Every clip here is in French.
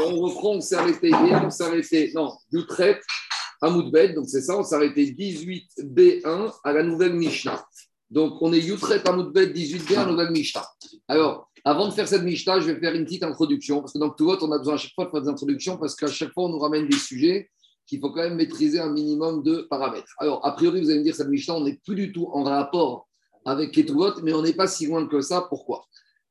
On reprend, on s'est arrêté hier, on s'est arrêté, non, Utrecht à donc c'est ça, on s'est arrêté 18B1 à la nouvelle Mishnah. Donc, on est Utrecht à Moudbed 18B1 à la nouvelle Mishnah. Alors, avant de faire cette Mishnah, je vais faire une petite introduction, parce que dans tout autre, on a besoin à chaque fois de faire des introductions, parce qu'à chaque fois, on nous ramène des sujets qu'il faut quand même maîtriser un minimum de paramètres. Alors, a priori, vous allez me dire, cette Mishnah, on n'est plus du tout en rapport avec Ketuvot, mais on n'est pas si loin que ça. Pourquoi?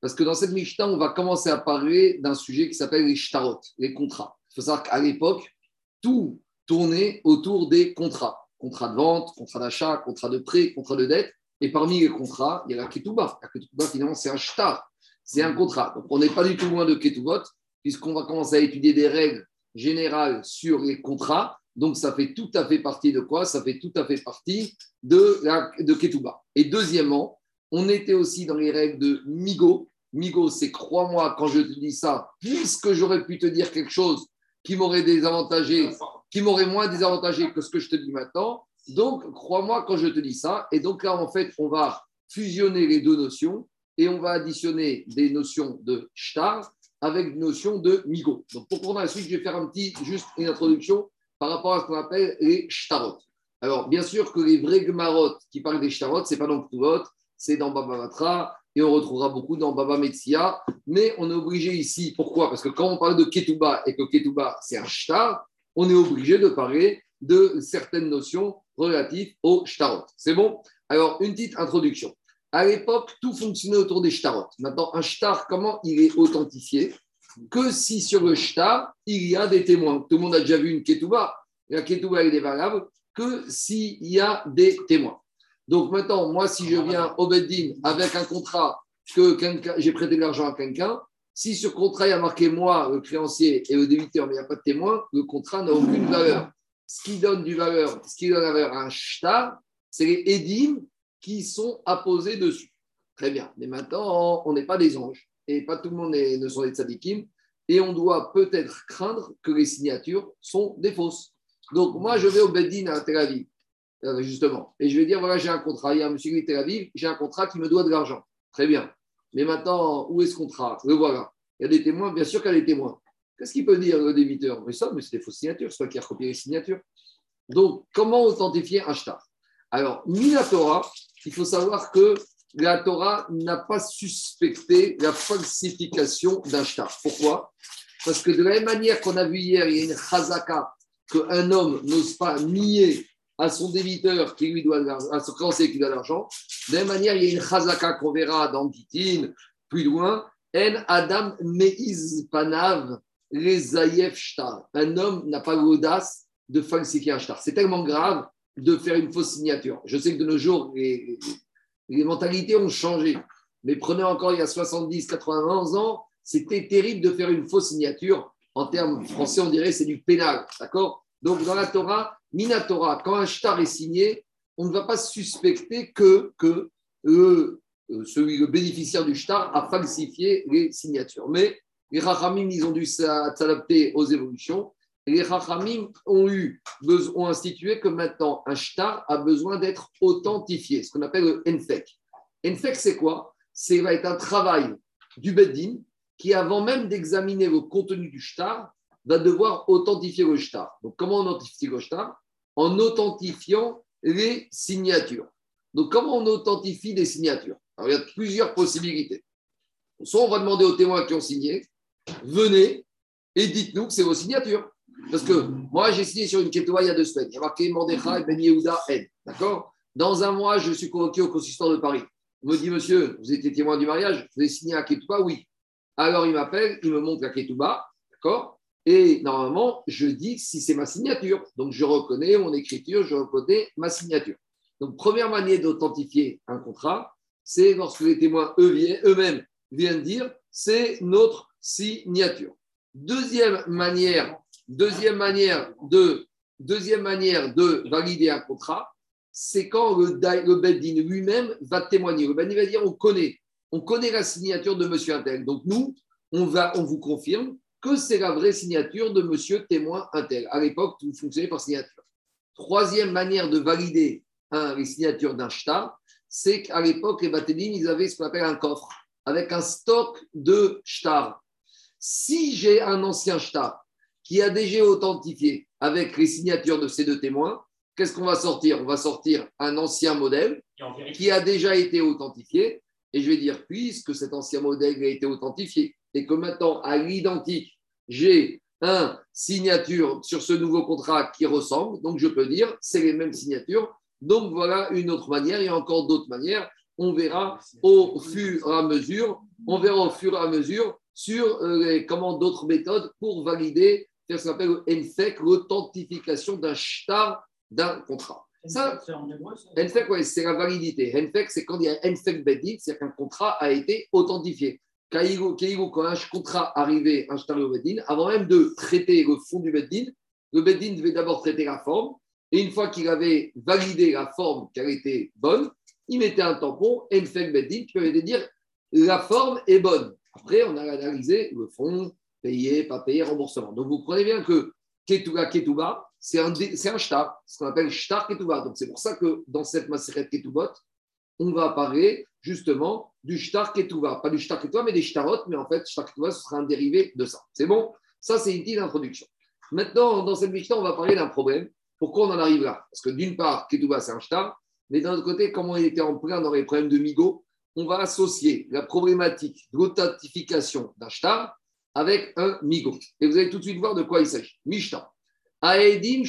Parce que dans cette Mishnah, on va commencer à parler d'un sujet qui s'appelle les shtarot, les contrats. Il faut savoir qu'à l'époque, tout tournait autour des contrats. Contrat de vente, contrat d'achat, contrat de prêt, contrat de dette. Et parmi les contrats, il y a la Ketubah. La Ketubah, finalement, c'est un shtar, c'est un contrat. Donc, on n'est pas du tout loin de Ketuvot, puisqu'on va commencer à étudier des règles générales sur les contrats. Donc, ça fait tout à fait partie de quoi? Ça fait tout à fait partie de, la, de Ketubah. Et deuxièmement, on était aussi dans les règles de Migo. Migo, c'est crois-moi quand je te dis ça, puisque j'aurais pu te dire quelque chose qui m'aurait désavantagé, qui m'aurait moins désavantagé que ce que je te dis maintenant. Donc, crois-moi quand je te dis ça. Et donc là, en fait, on va fusionner les deux notions et on va additionner des notions de shtar avec des notions de migo. Donc, pour prendre la suite, je vais faire un petit, juste une introduction par rapport à ce qu'on appelle les shtarot. Alors, bien sûr que les vrais gmarot qui parlent des shtarot, c'est pas dans Ktuvot, c'est dans Baba Matra, et on retrouvera beaucoup dans Baba Metsia, mais on est obligé ici, pourquoi? Parce que quand on parle de Ketuba et que Ketuba c'est un shtar, on est obligé de parler de certaines notions relatives au shtarot. C'est bon? Alors, une petite introduction. À l'époque, tout fonctionnait autour des shtarot. Maintenant, un shtar, comment il est authentifié? Que si sur le shtar, il y a des témoins. Tout le monde a déjà vu une Ketuba. La Ketuba, elle est valable que s'il y a des témoins. Donc maintenant, moi, si je viens au Beddin avec un contrat que j'ai prêté de l'argent à quelqu'un, si sur contrat il a marqué moi, le créancier et le débiteur, mais il n'y a pas de témoin, le contrat n'a aucune valeur. Ce qui donne du valeur, ce qui donne la valeur à un shtar, c'est les édim qui sont apposés dessus. Très bien. Mais maintenant, on n'est pas des anges et pas tout le monde ne sont des tzadikim et on doit peut-être craindre que les signatures sont des fausses. Donc, moi, je vais au Beddin à Tel Aviv, euh, justement, et je vais dire voilà, j'ai un contrat. Il y a un monsieur qui est Tel Aviv, j'ai un contrat qui me doit de l'argent. Très bien. Mais maintenant, où est ce contrat? Le voilà. Il y a des témoins, bien sûr qu'il y a des témoins. Qu'est-ce qu'il peut dire le débiteur? Mais ça, mais c'est des fausses signatures, c'est toi qui as copié les signatures. Donc, comment authentifier un shtar? Alors, ni la Torah, il faut savoir que la Torah n'a pas suspecté la falsification d'un shtar. Pourquoi? Parce que de la même manière qu'on a vu hier, il y a une chazaka qu'un homme n'ose pas nier à son débiteur qui lui doit à son créancier qui doit l'argent. De la même manière, il y a une chazaka qu'on verra dans Gitin, plus loin. En Adam Meiz Panav shtar. Un homme n'a pas l'audace de falsifier un shtar. C'est tellement grave de faire une fausse signature. Je sais que de nos jours, les, mentalités ont changé. Mais prenez encore il y a 70, 80 ans, c'était terrible de faire une fausse signature en termes français, on dirait c'est du pénal. D'accord? Donc, dans la Torah, Minatora, quand un shtar est signé, on ne va pas suspecter que, euh, celui, le bénéficiaire du shtar a falsifié les signatures. Mais les Rachamim, ils ont dû s'adapter aux évolutions. Les Rachamim ont, eu, ont institué que maintenant, un shtar a besoin d'être authentifié, ce qu'on appelle le NFEC. NFEC, c'est quoi? C'est va être un travail du Beddin qui, avant même d'examiner le contenu du shtar, va devoir authentifier le shtar. Donc, comment on authentifie le shtar? En authentifiant les signatures. Donc, comment on authentifie les signatures? Alors, il y a plusieurs possibilités. Soit on va demander aux témoins qui ont signé, venez et dites-nous que c'est vos signatures. Parce que moi, j'ai signé sur une ketouba il y a deux semaines. Il y a marqué Mordechai Ben Yehuda N. D'accord? Dans un mois, je suis convoqué au consistoire de Paris. On me dit, monsieur, vous étiez témoin du mariage, vous avez signé à ketouba Oui. Alors il m'appelle, il me montre la ketouba, d'accord? Et normalement, je dis si c'est ma signature. Donc je reconnais mon écriture, je reconnais ma signature. Donc première manière d'authentifier un contrat, c'est lorsque les témoins eux-mêmes viennent dire c'est notre signature. Deuxième manière, deuxième manière de, deuxième manière de valider un contrat, c'est quand le, le Beddin lui-même va témoigner. Le Beddin va dire on connaît, on connaît la signature de Monsieur Intel. Donc nous, on, va, on vous confirme que c'est la vraie signature de Monsieur témoin Intel. À l'époque, tout fonctionnait par signature. Troisième manière de valider hein, les signatures d'un shtar, c'est qu'à l'époque, les Batédines, ils avaient ce qu'on appelle un coffre avec un stock de shtar. Si j'ai un ancien shtar qui a déjà authentifié avec les signatures de ces deux témoins, qu'est-ce qu'on va sortir? On va sortir un ancien modèle qui a déjà été authentifié. Et je vais dire, puisque cet ancien modèle a été authentifié et que maintenant, à l'identique, j'ai un signature sur ce nouveau contrat qui ressemble, donc je peux dire, c'est les mêmes signatures. Donc voilà une autre manière, il y a encore d'autres manières. On verra au fur et à mesure, on verra au fur et à mesure sur euh, comment d'autres méthodes pour valider, faire ce qu'on appelle NFEC, l'authentification d'un shtar d'un contrat. Ça, NFEC, c'est la validité. NFEC, c'est quand il y a NFEC Bedin, c'est-à-dire qu'un contrat a été authentifié. Quand un contrat arrivait, un shtar au Bedin, avant même de traiter le fond du Bedin, le Bedin devait d'abord traiter la forme. Et une fois qu'il avait validé la forme qu'elle était bonne, il mettait un tampon, NFEC Bedin, qui permettait de dire la forme est bonne. Après, on a analysé le fond, payé, pas payé, remboursement. Donc, vous comprenez bien que Ketuba, Ketuba, c'est un, un shtar, ce qu'on appelle shtar Ketuba. Donc, c'est pour ça que dans cette maseret Ketubot, on va parler justement du shtar Ketuba. Pas du shtar Ketuba, mais des shtarot. Mais en fait, shtar Ketuba, ce sera un dérivé de ça. C'est bon? Ça, c'est une petite introduction. Maintenant, dans cette Mishnah, on va parler d'un problème. Pourquoi on en arrive là? Parce que d'une part, Ketuba, c'est un shtar. Mais d'un autre côté, comme on était en plein dans les problèmes de Migo, on va associer la problématique de l'authentification d'un shtar avec un migo. Et vous allez tout de suite voir de quoi il s'agit. Mishta. Aedim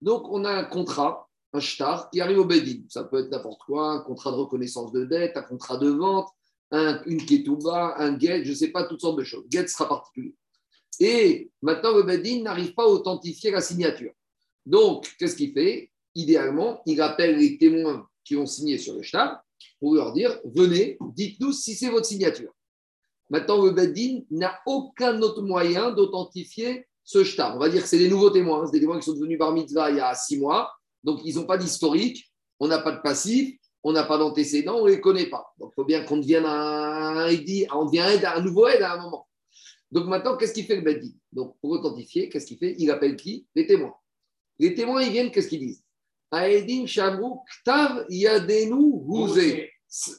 Donc, on a un contrat, un shtar, qui arrive au Bedin. Ça peut être n'importe quoi, un contrat de reconnaissance de dette, un contrat de vente, une ketouba, un get, je ne sais pas, toutes sortes de choses. Get sera particulier. Et maintenant, le Bedin n'arrive pas à authentifier la signature. Donc, qu'est-ce qu'il fait? Idéalement, il appelle les témoins qui ont signé sur le shtar pour leur dire venez, dites-nous si c'est votre signature. Maintenant, le Beddin n'a aucun autre moyen d'authentifier ce shtar. On va dire que c'est des nouveaux témoins, hein. c'est des témoins qui sont devenus bar mitzvah il y a six mois, donc ils n'ont pas d'historique, on n'a pas de passif, on n'a pas d'antécédent, on ne les connaît pas. Donc il faut bien qu'on devienne un, on devient un nouveau aide à un moment. Donc maintenant, qu'est-ce qu'il fait le Beddin Donc pour authentifier, qu'est-ce qu'il fait? Il appelle qui? Les témoins. Les témoins, ils viennent, qu'est-ce qu'ils disent?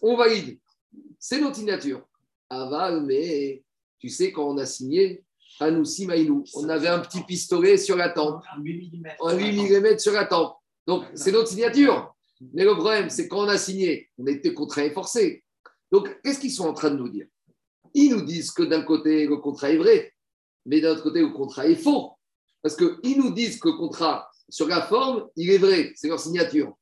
On valide. C'est notre signature. Aval, mais tu sais, quand on a signé, Anoussi Maïlou, on avait un petit pistolet sur la tempe. Un 8 mm sur la tempe. Donc, c'est notre signature. Mais le problème, c'est quand on a signé, on était contraint et forcé. Donc, qu'est-ce qu'ils sont en train de nous dire? Ils nous disent que d'un côté, le contrat est vrai, mais d'un autre côté, le contrat est faux. Parce qu'ils nous disent que le contrat, sur la forme, il est vrai, c'est leur signature.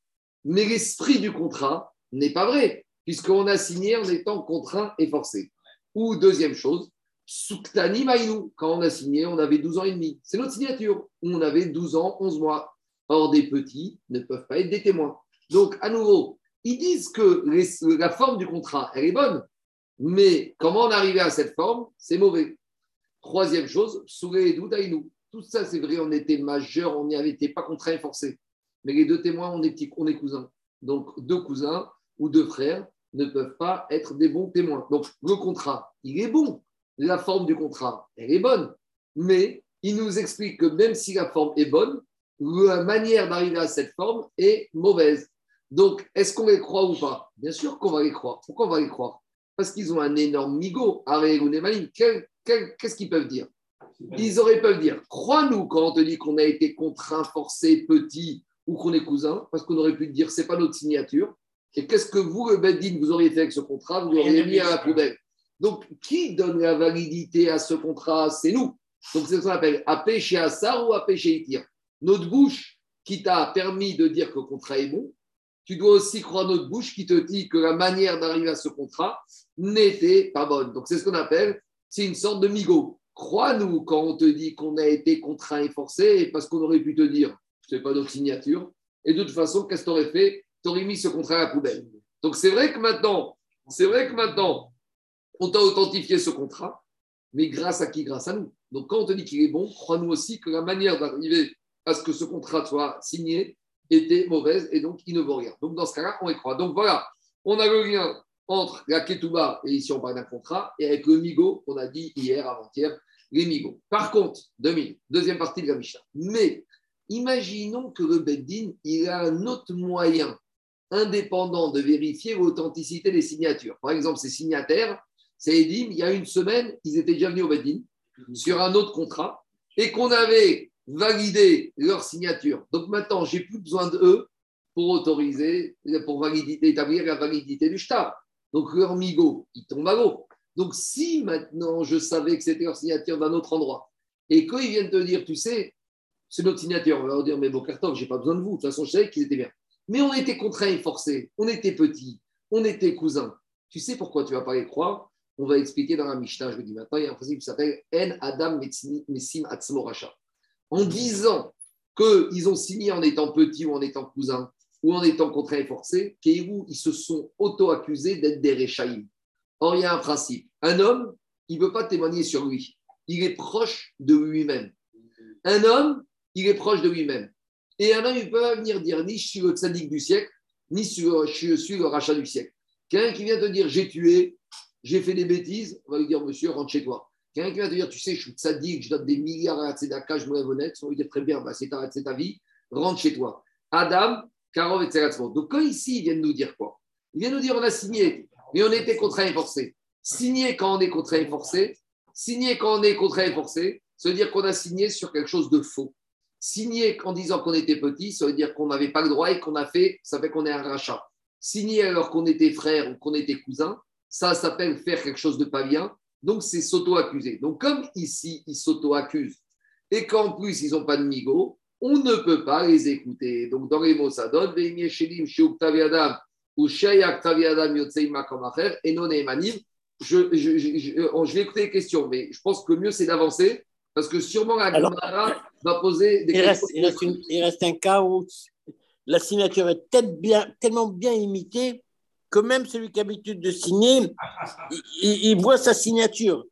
Mais l'esprit du contrat n'est pas vrai, puisqu'on a signé en étant contraint et forcé. Ou deuxième chose, Suktani Maïnou, quand on a signé, on avait 12 ans et demi. C'est notre signature. On avait 12 ans, 11 mois. Or, des petits ne peuvent pas être des témoins. Donc, à nouveau, ils disent que la forme du contrat, elle est bonne. Mais comment on arrivait à cette forme, c'est mauvais. Troisième chose, Souré et Doudaïnou. Tout ça, c'est vrai, on était majeur, on n'y avait été pas contraint et forcé. Mais les deux témoins, on est, on est cousins. Donc, deux cousins ou deux frères ne peuvent pas être des bons témoins. Donc, le contrat, il est bon. La forme du contrat, elle est bonne. Mais il nous explique que même si la forme est bonne, la manière d'arriver à cette forme est mauvaise. Donc, est-ce qu'on les croit ou pas? Bien sûr qu'on va les croire. Pourquoi on va les croire? Parce qu'ils ont un énorme migo, Qu'est-ce qu'ils peuvent dire? Ils auraient pu dire Crois-nous quand on te dit qu'on a été contraint, forcé, petit ou qu'on est cousin, parce qu'on aurait pu te dire c'est pas notre signature. Et qu'est-ce que vous, le Beddin, vous auriez fait avec ce contrat? Vous l'auriez mis à la poubelle. Donc, qui donne la validité à ce contrat? C'est nous. Donc, c'est ce qu'on appelle à chez Assar ou à chez Itir. Notre bouche qui t'a permis de dire que le contrat est bon, tu dois aussi croire notre bouche qui te dit que la manière d'arriver à ce contrat n'était pas bonne. Donc, c'est ce qu'on appelle, c'est une sorte de migo. Crois-nous quand on te dit qu'on a été contraint et forcé, parce qu'on aurait pu te dire, ce n'est pas notre signature. Et de toute façon, qu'est-ce que tu aurais fait? Tu aurais mis ce contrat à la poubelle. Donc c'est vrai que maintenant, c'est vrai que maintenant, on t'a authentifié ce contrat, mais grâce à qui? Grâce à nous. Donc quand on te dit qu'il est bon, crois-nous aussi que la manière d'arriver à ce que ce contrat soit signé était mauvaise et donc il ne vaut rien. Donc dans ce cas-là, on y croit. Donc voilà, on a le lien entre la Ketouba, et ici on parle d'un contrat, et avec le Migo, on a dit hier, avant-hier, les Migo. Par contre, deuxième partie de la Mishnah. Mais imaginons que le Beddin, il a un autre moyen indépendant de vérifier l'authenticité des signatures. Par exemple, ces signataires, c'est Edim, il y a une semaine, ils étaient déjà venus au Bedin sur un autre contrat et qu'on avait validé leur signature. Donc maintenant, j'ai plus besoin d'eux pour autoriser, pour valider, établir la validité du shtar. Donc leur migo, il tombe à l'eau. Donc si maintenant je savais que c'était leur signature d'un autre endroit et qu'ils viennent te dire, tu sais, c'est notre signature, on va leur dire, mais bon, carton, j'ai pas besoin de vous. De toute façon, je savais qu'ils étaient bien. Mais on était contraints et forcés, on était petits, on était cousins. Tu sais pourquoi tu vas pas les croire? On va expliquer dans la Mishnah, je vous dis maintenant, il y a un principe qui s'appelle En Adam Messim Atzmoracha. En disant qu'ils ont signé en étant petits ou en étant cousins, ou en étant contraints et forcés, Kéhou, ils se sont auto-accusés d'être des Réchaïm. Or, il y a un principe. Un homme, il ne veut pas témoigner sur lui. Il est proche de lui-même. Un homme, il est proche de lui-même. Et un homme, il ne peut pas venir dire ni je suis le tzaddik du siècle, ni je suis le rachat du siècle. Quelqu'un qui vient te dire j'ai tué, j'ai fait des bêtises, on va lui dire monsieur, rentre chez toi. Quelqu'un qui vient te dire tu sais, je suis tzaddik, je donne des milliards à Tzedaka, je me lève honnête, on lui dit très bien, bah, c'est ta, ta vie, rentre chez toi. Adam, Karov et Donc, quand ici, ils viennent nous dire quoi? Ils viennent nous dire on a signé, mais on était contraint et forcé. Signer quand on est contraint et forcé, signer quand on est contraint et forcé, ça veut dire qu'on a signé sur quelque chose de faux. Signer en disant qu'on était petit, ça veut dire qu'on n'avait pas le droit et qu'on a fait, ça fait qu'on est un rachat. Signer alors qu'on était frère ou qu'on était cousin, ça s'appelle faire quelque chose de pas bien. Donc, c'est s'auto-accuser. Donc, comme ici, ils s'auto-accusent et qu'en plus, ils n'ont pas de migo, on ne peut pas les écouter. Donc, dans les mots, ça donne ou et non je, je, je, je, vais écouter les questions, mais je pense que le mieux, c'est d'avancer parce que sûrement la Gemara va poser des il questions. Reste, il, reste il, reste un cas où la signature est bien, tellement bien imitée que même celui qui a l'habitude de signer, il, il, voit sa signature.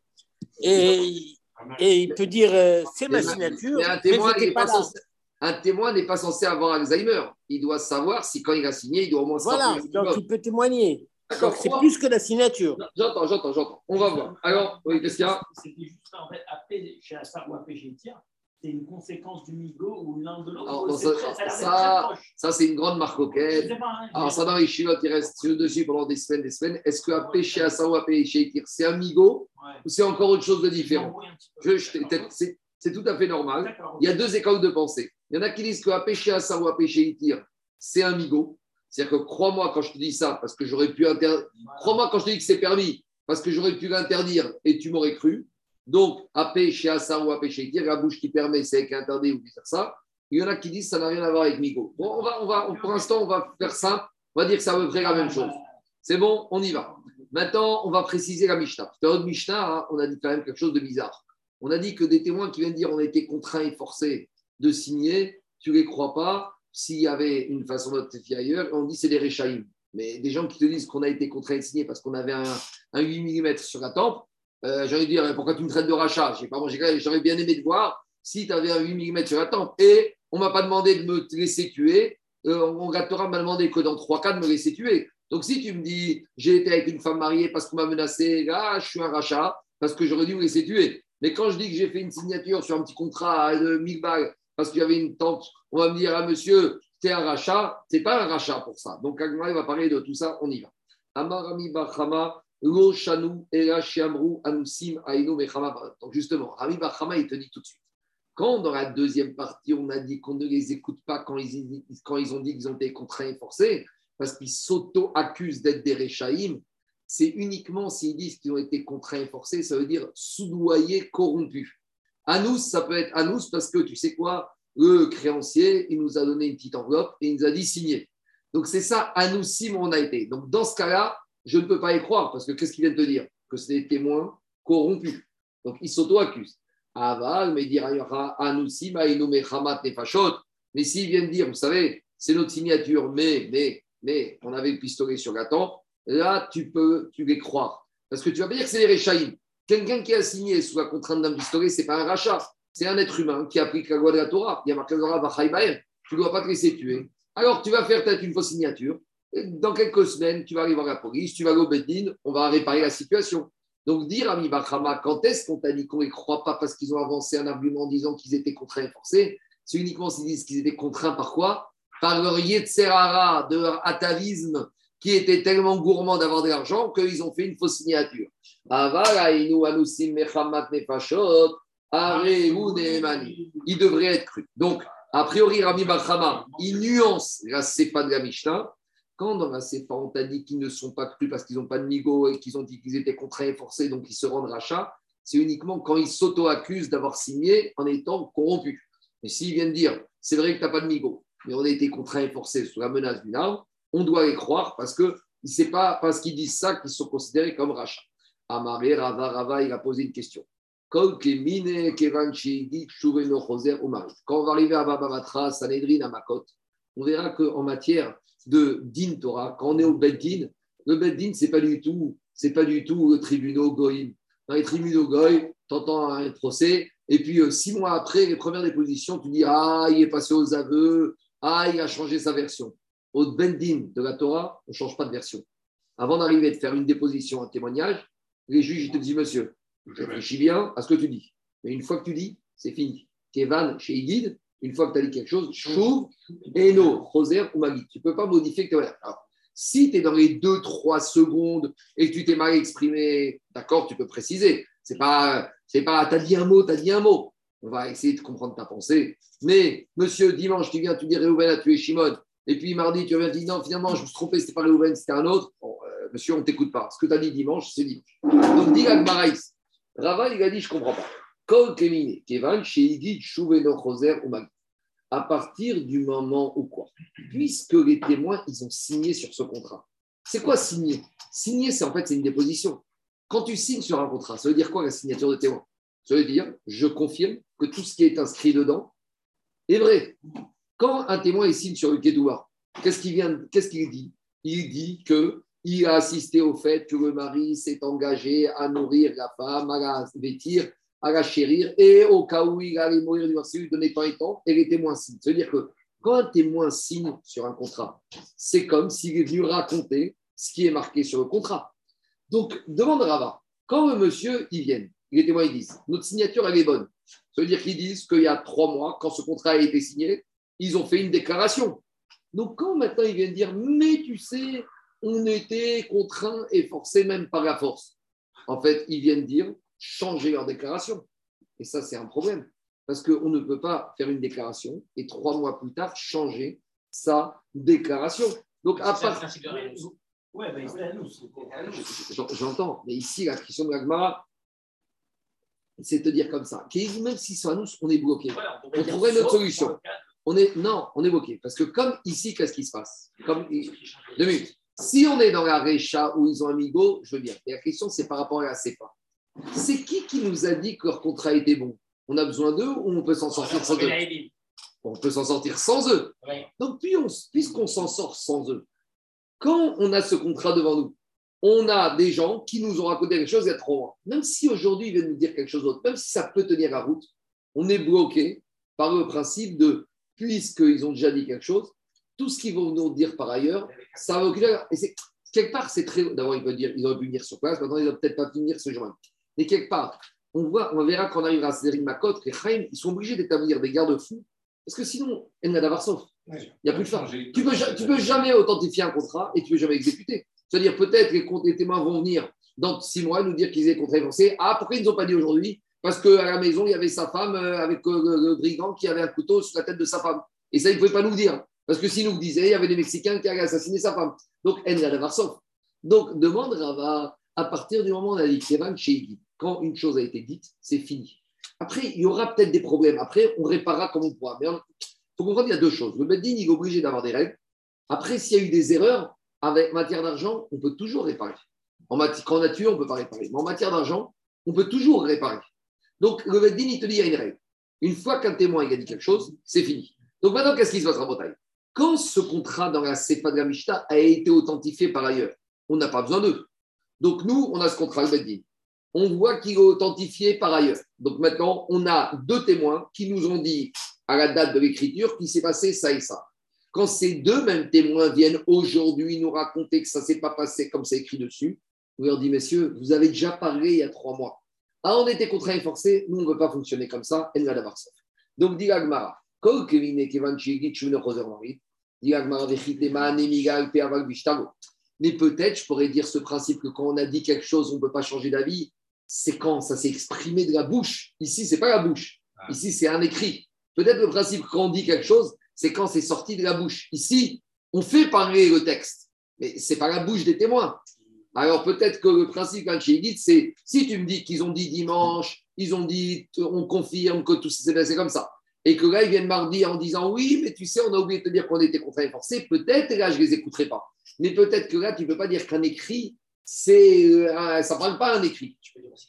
Et, et il peut dire euh, c'est ma signature. Mais un témoin n'est pas, censé, un témoin n'est pas censé avoir Alzheimer. Il doit savoir si quand il a signé, il doit au moins Voilà, donc il peut témoigner. C'est plus que la signature. J'entends, j'entends, j'entends. On va voir. Alors, oui, qu'est-ce qu'il y a? C'était juste en fait, après, chez Assar ou après chez Tia, c'est une conséquence du migo ou l'un de l'autre. Ça, ça, ça c'est une grande marque auquel. Hein, Alors, ça, dans les chilotes, il reste dessus pendant des semaines, des semaines. Est-ce que après chez Assar ou chez Tia, c'est un migo ouais. ou c'est encore autre chose de différent C'est tout à fait normal. Il y a deux écoles de pensée. Il y en a qui disent que chez Assar ou chez Tia, c'est un migo. C'est-à-dire que crois-moi quand je te dis ça, parce que j'aurais pu interdire. Crois-moi quand je te dis que c'est permis, parce que j'aurais pu l'interdire et tu m'aurais cru. Donc, AP chez Assa ou AP chez Itir, la bouche qui permet, c'est qui interdit ou ça. Il y en a qui disent que ça n'a rien à voir avec Migo. Bon, on va, on va, pour l'instant, on va faire simple. On va dire que ça veut dire la même chose. C'est bon, on y va. Maintenant, on va préciser la Mishnah. Dans notre Mishnah, hein, on a dit quand même quelque chose de bizarre. On a dit que des témoins qui viennent dire on a été contraints et forcés de signer, tu ne les crois pas, s'il y avait une façon de ailleurs, on dit c'est des réchaïm. Mais des gens qui te disent qu'on a été contraint de signer parce qu'on avait un, 8 mm sur la tempe, euh, j'allais dire pourquoi tu me traites de rachat? J'aurais bien aimé te voir si tu avais un 8 mm sur la tempe. Et on ne m'a pas demandé de me laisser tuer. Euh, on gâtera m'a demandé que dans trois cas de me laisser tuer. Donc si tu me dis j'ai été avec une femme mariée parce qu'on m'a menacé, là je suis un rachat parce que j'aurais dû me laisser tuer. Mais quand je dis que j'ai fait une signature sur un petit contrat de 1000 balles parce qu'il y avait une tente, on va me dire, ah monsieur, c'est un rachat, c'est pas un rachat pour ça. Donc, Agmara va parler de tout ça, on y va. Amarami Bachama, Lo Shanu, Anusim, Aino. Donc, justement, Rami Bachama, il te dit tout de suite. Quand dans la deuxième partie, on a dit qu'on ne les écoute pas quand ils, ont dit qu'ils ont été contraints et forcés, parce qu'ils s'auto-accusent d'être des Réchaïm, c'est uniquement s'ils disent qu'ils ont été contraints et forcés, ça veut dire soudoyés, corrompus. Anous, ça peut être Anous parce que tu sais quoi, le créancier, il nous a donné une petite enveloppe et il nous a dit signer. Donc c'est ça, Anousim, on a été. Donc dans ce cas-là, je ne peux pas y croire parce que qu'est-ce qu'il vient de te dire? Que c'est des témoins corrompus. Donc ils s'auto-accusent. Aval, mais s'ils viennent dire, vous savez, c'est notre signature, mais, mais, mais, on avait le pistolet sur tempe, là, tu peux, tu les croire. Parce que tu vas pas dire que c'est les Réchaïm. Quelqu'un qui a signé sous la contrainte d'un pistolet, ce n'est pas un rachat. C'est un être humain qui applique la loi de la Torah. Il y a marqué Tu ne dois pas te laisser tuer. Alors, tu vas faire peut-être une fausse signature. Dans quelques semaines, tu vas arriver à la police, tu vas aller au Beddin, on va réparer la situation. Donc, dire à Mibakrama, quand est-ce qu'on t'a dit qu'on ne les croit pas parce qu'ils ont avancé un argument en disant qu'ils étaient contraints et forcés? C'est uniquement s'ils disent qu'ils étaient contraints par quoi? Par leur Yetzerara, de leur atavisme qui étaient tellement gourmands d'avoir de l'argent qu'ils ont fait une fausse signature. Il devrait être cru. Donc, a priori, Rami Bachama, il nuance la CEPA de la Mishnah. Quand dans la CEPA, on t'a dit qu'ils ne sont pas crus parce qu'ils n'ont pas de migo et qu'ils ont dit qu'ils étaient contraints et forcés, donc ils se rendent rachat, c'est uniquement quand ils s'auto-accusent d'avoir signé en étant corrompus. Mais s'ils viennent dire, c'est vrai que tu n'as pas de migo, mais on a été contraints et forcés sous la menace d'une arme, on doit les croire parce que c'est pas parce qu'ils disent ça qu'ils sont considérés comme rachats. Amaré, Rava, Rava, il a posé une question. Quand on va arriver à Baba Matra, Sanhedrin, à on verra qu'en matière de din Torah, quand on est au Beddin, le Beddin, ce n'est pas du tout, c'est pas du tout le tribunal Goïm. Dans les tribunaux Goïm, tu entends un procès, et puis euh, six mois après, les premières dépositions, tu dis Ah, il est passé aux aveux, ah, il a changé sa version. Au Beddin de la Torah, on ne change pas de version. Avant d'arriver à faire une déposition, un témoignage, les juges ils te disent Monsieur, réfléchis bien à ce que tu dis. Mais une fois que tu dis, c'est fini. Kevan, chez Igid, une fois que tu as dit quelque chose, Chouv, Eno, Roser ou Magid. Tu ne peux pas modifier que si tu es dans les 2-3 secondes et que tu t'es mal exprimé, d'accord, tu peux préciser. C'est pas, c'est pas, tu as dit un mot, tu as dit un mot. On va essayer de comprendre ta pensée. Mais, monsieur, dimanche, tu viens, tu dis Réhouven a tué Shimon. Et puis mardi, tu reviens, tu dis non, finalement, je me suis trompé, c'était pas Réhouven, c'était un autre. Euh, monsieur, on ne t'écoute pas. Ce que tu as dit dimanche, c'est dimanche. Donc, dis Marais. Rava, il a dit Je ne comprends pas. À partir du moment où quoi? Puisque les témoins, ils ont signé sur ce contrat. C'est quoi signer? Signer, c'est en fait c'est une déposition. Quand tu signes sur un contrat, ça veut dire quoi la signature de témoin? Ça veut dire je confirme que tout ce qui est inscrit dedans est vrai. Quand un témoin signe sur le Kédoua, qu'est-ce qu'il vient, qu'est-ce qu'il dit? Il dit que il a assisté au fait que le mari s'est engagé à nourrir la femme, à la vêtir, à la chérir, et au cas où il allait mourir du marché, donner temps et temps, et les témoins signent. C'est-à-dire que quand un témoin signe sur un contrat, c'est comme s'il est venu raconter ce qui est marqué sur le contrat. Donc, demande Rava, quand le monsieur, il vient, les témoins, ils disent, notre signature, elle est bonne. Ça veut dire qu'ils disent qu'il y a trois mois, quand ce contrat a été signé, ils ont fait une déclaration. Donc, quand maintenant ils viennent dire, mais tu sais, on était contraint et forcé même par la force. En fait, ils viennent dire changer leur déclaration. Et ça, c'est un problème. Parce qu'on ne peut pas faire une déclaration et trois mois plus tard changer sa déclaration. Donc, à part. Oui, mais J'entends. Mais ici, la question de l'Agmara, c'est de dire comme ça. Même si c'est à nous, on est bloqué. on trouverait notre solution. On est, non, on est bloqué. Parce que comme ici, qu'est-ce qui se passe comme, Deux minutes. Si on est dans la Récha où ils ont un migo, je veux bien. Mais la question, c'est par rapport à la CEPA. C'est qui qui nous a dit que leur contrat était bon? On a besoin d'eux ou on peut s'en sortir sans eux? On peut s'en sortir sans eux. Donc, puisqu'on s'en sort sans eux, quand on a ce contrat devant nous, on a des gens qui nous ont raconté quelque chose il y a trop loin. Même si aujourd'hui ils viennent nous dire quelque chose d'autre, même si ça peut tenir la route, on est bloqué par le principe de, puisqu'ils ont déjà dit quelque chose, tout ce qu'ils vont nous dire par ailleurs, ça va occuper. Et quelque part, c'est très. D'abord, ils peuvent dire ils auraient pu venir sur place, maintenant, ils n'ont peut-être pas pu venir ce jour Mais quelque part, on, voit, on verra quand on arrivera à Cédric Makot, les Chaim, ils sont obligés d'établir des garde-fous, parce que sinon, elle n'a d'avoir sauf. Il n'y a plus de fin. Tu peux, peux jamais authentifier un contrat et tu ne peux jamais exécuter. C'est-à-dire, peut-être les, les témoins vont venir dans six mois nous dire qu'ils aient contrat avancé. Ah, pourquoi ils n'ont pas dit aujourd'hui? Parce qu'à la maison, il y avait sa femme euh, avec euh, le brigand qui avait un couteau sur la tête de sa femme. Et ça, ils ne pouvaient pas nous dire. Parce que s'il nous disait, il y avait des Mexicains qui avaient assassiné sa femme. Donc, elle n'a d'avoir Donc, demande Rava, à partir du moment où on a dit Kévan quand une chose a été dite, c'est fini. Après, il y aura peut-être des problèmes. Après, on réparera comme on pourra. Mais il faut comprendre qu'il y a deux choses. Le Beddin, il est obligé d'avoir des règles. Après, s'il y a eu des erreurs, avec matière d'argent, on peut toujours réparer. En matière, a tué, on ne peut pas réparer. Mais en matière d'argent, on peut toujours réparer. Donc, le Beddin, il te dit, il y a une règle. Une fois qu'un témoin a dit quelque chose, c'est fini. Donc maintenant, qu'est-ce qui se passe en Bretagne? Quand ce contrat dans la CEPA de la Mishnah a été authentifié par ailleurs, on n'a pas besoin d'eux. Donc nous, on a ce contrat Beddin. On voit qu'il est authentifié par ailleurs. Donc maintenant, on a deux témoins qui nous ont dit à la date de l'écriture qu'il s'est passé ça et ça. Quand ces deux mêmes témoins viennent aujourd'hui nous raconter que ça ne s'est pas passé comme c'est écrit dessus, on leur dit, messieurs, vous avez déjà parlé il y a trois mois. Ah, on était contraint et forcé, nous, on ne veut pas fonctionner comme ça, d'avoir ça. Donc, dit Agmara, Mais peut-être, je pourrais dire ce principe que quand on a dit quelque chose, on ne peut pas changer d'avis. C'est quand ça s'est exprimé de la bouche. Ici, c'est pas la bouche. Ici, c'est un écrit. Peut-être le principe quand on dit quelque chose, c'est quand c'est sorti de la bouche. Ici, on fait parler le texte, mais c'est pas la bouche des témoins. Alors peut-être que le principe quand dit, c'est si tu me dis qu'ils ont dit dimanche, ils ont dit, on confirme que tout s'est passé comme ça, et que là ils viennent mardi en disant oui, mais tu sais, on a oublié de te dire qu'on était contraint et forcé, peut-être là je les écouterai pas. Mais peut-être que là tu ne peux pas dire qu'un écrit, c'est, euh, ça ne parle pas un écrit. Tu peux dire aussi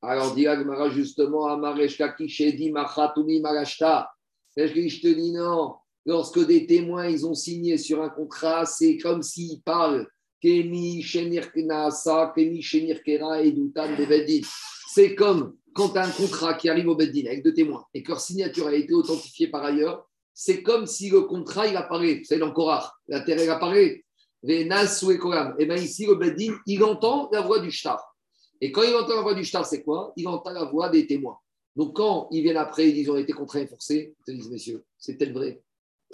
Alors dit Agmara justement, Amaresh Kakishedi Machatumi Marashta. Je te dis non, lorsque des témoins ils ont signé sur un contrat, c'est comme s'ils parlent c'est comme quand tu as un contrat qui arrive au Beddin avec deux témoins et que leur signature a été authentifiée par ailleurs, c'est comme si le contrat il apparaît. C'est l'encorard, la terre elle apparaît. Et bien ici, le Beddin, il entend la voix du shtar. Et quand il entend la voix du shtar, c'est quoi? Il entend la voix des témoins. Donc quand ils viennent après, ils disent ont été contraints et forcés, ils te disent, messieurs, c'est tel vrai.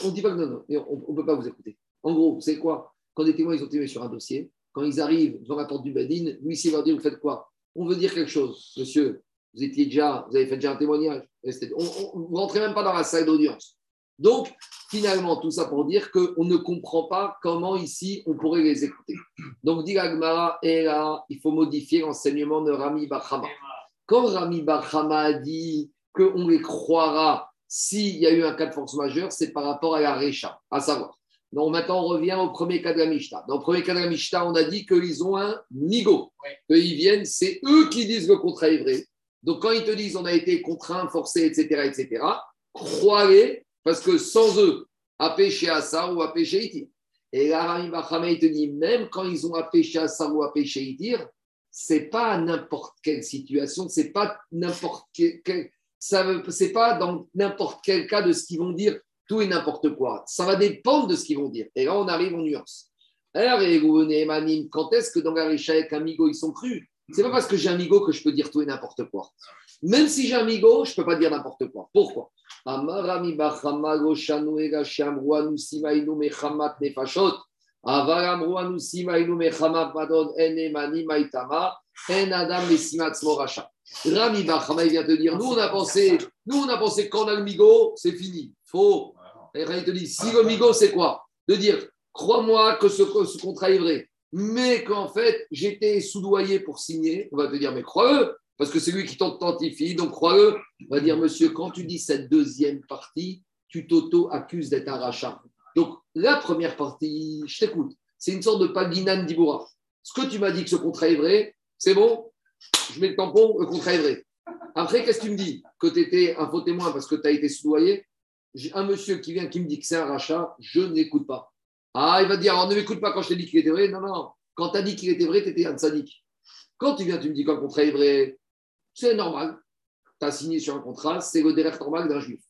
On ne dit pas que non, non, on ne peut pas vous écouter. En gros, c'est quoi? Quand les témoins ils ont témoigné sur un dossier, quand ils arrivent devant la porte du Badin, l'huissier va dire Vous faites quoi? On veut dire quelque chose, monsieur. Vous étiez déjà, vous avez fait déjà un témoignage. On, vous ne rentrez même pas dans la salle d'audience. Donc, finalement, tout ça pour dire qu'on ne comprend pas comment ici on pourrait les écouter. Donc, dit Agmara, et là, il faut modifier l'enseignement de Rami Bachama. Quand Rami Bachama a dit qu'on les croira s'il y a eu un cas de force majeure, c'est par rapport à la Récha, à savoir donc maintenant, on revient au premier cas de la Mishnah. Dans le premier cas de la Mishnah, on a dit qu'ils ont un nigo. Qu'ils viennent, c'est eux qui disent le contrat est vrai. Donc quand ils te disent on a été contraint, forcé, etc., etc., croyez, parce que sans eux, à pécher à ça ou à pécher itir. Et là, Rami il te dit, même quand ils ont à pécher à ça ou à pécher itir, c'est pas n'importe quelle situation, c'est pas n'importe c'est pas dans n'importe quel cas de ce qu'ils vont dire tout et n'importe quoi. Ça va dépendre de ce qu'ils vont dire. Et là, on arrive en nuance. Quand est-ce que dans la richa avec Amigo, ils sont crus? C'est pas parce que j'ai un Amigo que je peux dire tout et n'importe quoi. Même si j'ai un Amigo, je peux pas dire n'importe quoi. Pourquoi? Rami Bachama, il vient te dire, nous on a pensé, nous on a pensé qu'on a le c'est fini. Faux. Et il te dit, si le migo, c'est quoi? De dire, crois-moi que ce, contrat est vrai, mais qu'en fait, j'étais soudoyé pour signer. On va te dire, mais crois-le, parce que c'est lui qui t'authentifie, donc crois-le. On va dire, monsieur, quand tu dis cette deuxième partie, tu t'auto-accuses d'être un rachat. Donc, la première partie, je t'écoute, c'est une sorte de paginan d'Iboura. Ce que tu m'as dit que ce contrat est vrai, c'est bon, je mets le tampon, le contrat est vrai. Après, qu'est-ce que tu me dis Que tu étais un faux témoin parce que tu as été soudoyé un monsieur qui vient qui me dit que c'est un rachat, je n'écoute pas. Ah, il va dire, oh, ne m'écoute pas quand je t'ai dit qu'il était vrai. Non, non, quand tu as dit qu'il était vrai, tu étais un sadique. Quand tu viens, tu me dis qu'un contrat est vrai, c'est normal. Tu as signé sur un contrat, c'est le délai normal d'un juif.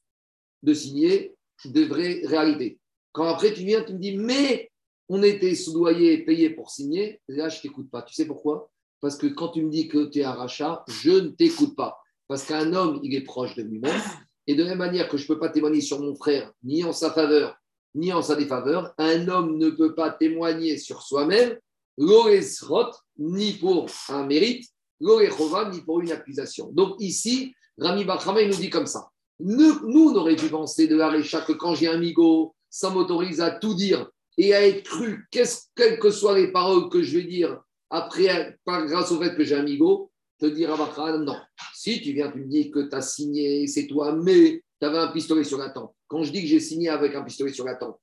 De signer de vraies réalités. Quand après tu viens, tu me dis, mais on était soudoyé, payé pour signer, là, je t'écoute pas. Tu sais pourquoi? Parce que quand tu me dis que tu es un rachat, je ne t'écoute pas. Parce qu'un homme, il est proche de lui-même. Et de la même manière que je ne peux pas témoigner sur mon frère, ni en sa faveur, ni en sa défaveur, un homme ne peut pas témoigner sur soi-même, l'oresrot, ni pour un mérite, ni pour une accusation. Donc ici, Rami Bakrama, il nous dit comme ça. Nous, on aurait dû penser de la récha que quand j'ai un migo, ça m'autorise à tout dire et à être cru, quelles que soient les paroles que je vais dire après, grâce au fait que j'ai un migo, te dire à non. Si tu viens, tu me dis que tu as signé, c'est toi, mais tu avais un pistolet sur la tempe. Quand je dis que j'ai signé avec un pistolet sur la tempe,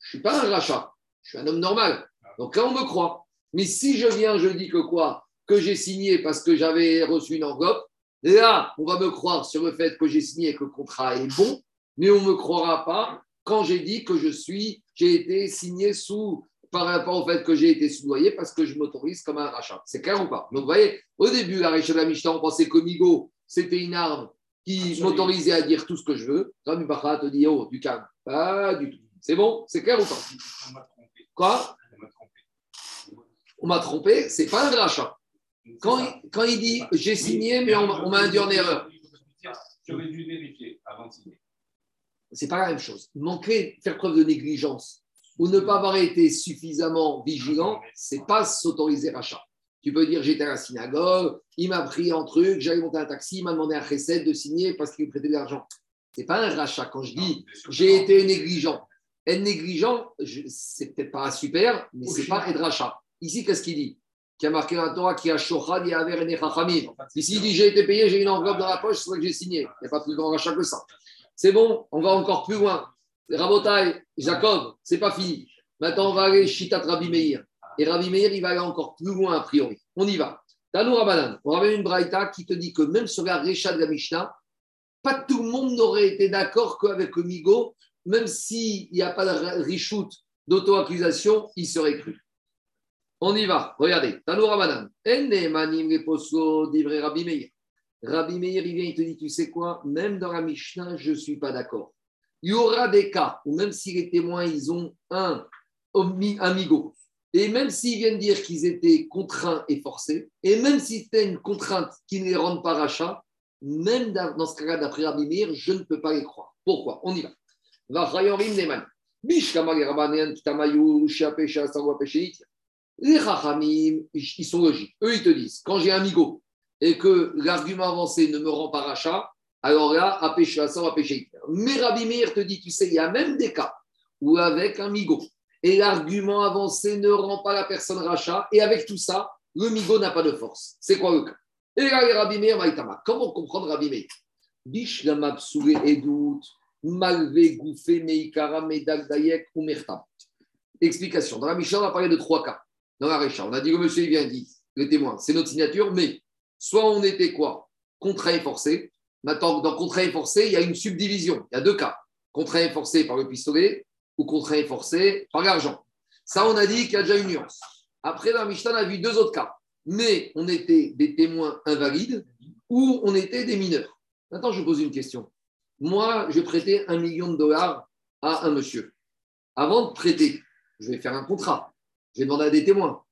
je ne suis pas un rachat, je suis un homme normal. Donc là, on me croit. Mais si je viens, je dis que quoi? Que j'ai signé parce que j'avais reçu une enveloppe, là, on va me croire sur le fait que j'ai signé et que le contrat est bon, mais on ne me croira pas quand j'ai dit que je suis, j'ai été signé sous par rapport au fait que j'ai été soudoyé parce que je m'autorise comme un rachat. C'est clair ou pas? Donc, vous voyez, au début, la de la Mishnah, on pensait que Migo, c'était une arme qui m'autorisait à dire tout ce que je veux. Rami Bacha te dit, oh, du calme. Pas du tout. C'est bon C'est clair ou pas On m'a trompé. Quoi On m'a trompé. On m'a trompé, c'est pas un rachat. Quand il, quand il dit j'ai signé, mais on, m'a induit en erreur. J'aurais dû vérifier avant de signer. C'est pas la même chose. Manquer, faire preuve de négligence ou ne pas avoir été suffisamment vigilant, c'est pas s'autoriser rachat. Tu peux dire j'étais à la synagogue, il m'a pris un truc, j'allais monter un taxi, il m'a demandé un recette de signer parce qu'il me prêtait de l'argent. C'est pas un rachat. Quand je dis j'ai été négligent, être négligent, c'est peut-être pas super, mais c'est pas être rachat. Ici, qu'est-ce qu'il dit? Qui a marqué un Torah qui a shochad et aver Ici, il dit j'ai été payé, j'ai une enveloppe dans la poche, c'est vrai que j'ai signé. Il n'y a pas plus grand rachat que ça. C'est bon, on va encore plus loin. Rabotai, Jacob, c'est pas fini. Maintenant, on va aller Shitat Rabbi Meir. Et Rabbi Meir, il va aller encore plus loin a priori. On y va. Tanou Rabanan, on ramène une braïta qui te dit que même sur la Récha de la Mishnah, pas tout le monde n'aurait été d'accord qu'avec le Migo, même s'il n'y a pas de richoute d'auto-accusation, il serait cru. On y va. Regardez. Tanou Rabanan. Rabbi Meir. Rabbi Meir, il vient, il te dit, tu sais quoi, même dans la Mishnah, je ne suis pas d'accord. Il y aura des cas où même si les témoins, ils ont un, un migo, et même s'ils viennent dire qu'ils étaient contraints et forcés, et même si c'était une contrainte qui ne les rend pas rachat, même dans ce cas-là, d'après Rabbi je ne peux pas les croire. Pourquoi? On y va. Les Rachamim, ils sont logiques. Eux, ils te disent, quand j'ai un migo et que l'argument avancé ne me rend pas rachat, alors là, à péché. Mais Rabbi te dit, tu sais, il y a même des cas où avec un migo, et l'argument avancé ne rend pas la personne rachat, et avec tout ça, le migo n'a pas de force. C'est quoi le cas Et là, Rabbi Meir, Maïtama. Comment comprendre Rabbi Meir? Bish edut, malvé gouffé meikara dayek ou Explication. Dans la Mishnah, on a parlé de trois cas. Dans la Récha, on a dit que monsieur, il vient dit, le témoin, c'est notre signature, mais soit on était quoi? Contraint et forcé, Maintenant, dans contraint et forcé, il y a une subdivision. Il y a deux cas. Contraint et forcé par le pistolet ou contraint forcé par l'argent. Ça, on a dit qu'il y a déjà une nuance. Après, la Mishnah, a vu deux autres cas. Mais on était des témoins invalides ou on était des mineurs. Maintenant, je pose une question. Moi, je prêtais un million de dollars à un monsieur. Avant de prêter, je vais faire un contrat. Je vais demander à des témoins.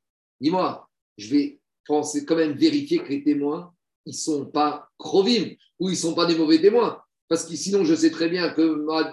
Dis-moi, je vais penser quand même vérifier que les témoins ils ne sont pas crovim ou ils ne sont pas des mauvais témoins. Parce que sinon, je sais très bien que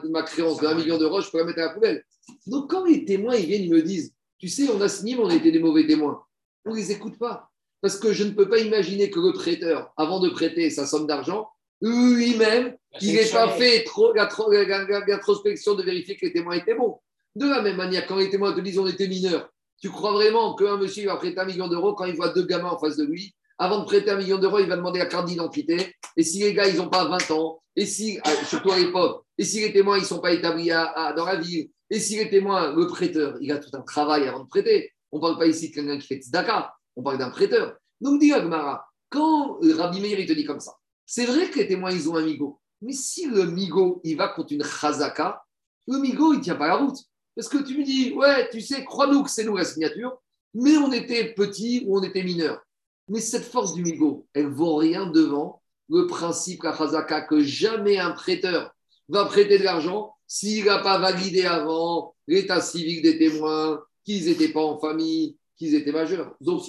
ma, créance de 1 million d'euros, je pourrais la mettre à la poubelle. Donc, quand les témoins ils viennent, ils me disent Tu sais, on a signé, mais on était des mauvais témoins. On ne les écoute pas. Parce que je ne peux pas imaginer que le prêteur, avant de prêter sa somme d'argent, lui-même, il n'ait pas fait trop, la, de vérifier que les témoins étaient bons. De la même manière, quand les témoins te disent on était mineurs, tu crois vraiment qu'un monsieur va prêter un million d'euros quand il voit deux gamins en face de lui avant de prêter un million d'euros, il va demander la carte d'identité. Et si les gars, ils n'ont pas 20 ans, et si, ah, surtout à l'époque, et si les témoins, ils ne sont pas établis dans la ville, et si les témoins, le prêteur, il a tout un travail avant de prêter. On ne parle pas ici de quelqu'un qui fait tzedaka, on parle d'un prêteur. Donc, dit Agmara, quand Rabbi Meir, il te dit comme ça, c'est vrai que les témoins, ils ont un migo. Mais si le migo, il va contre une chazaka, le migo, il ne tient pas la route. Parce que tu me dis, ouais, tu sais, crois-nous que c'est nous la signature, mais on était petits ou on était mineurs. Mais cette force du migo, elle vaut rien devant le principe Kachazaka que jamais un prêteur va prêter de l'argent s'il n'a pas validé avant l'état civil des témoins, qu'ils n'étaient pas en famille, qu'ils étaient majeurs. Donc,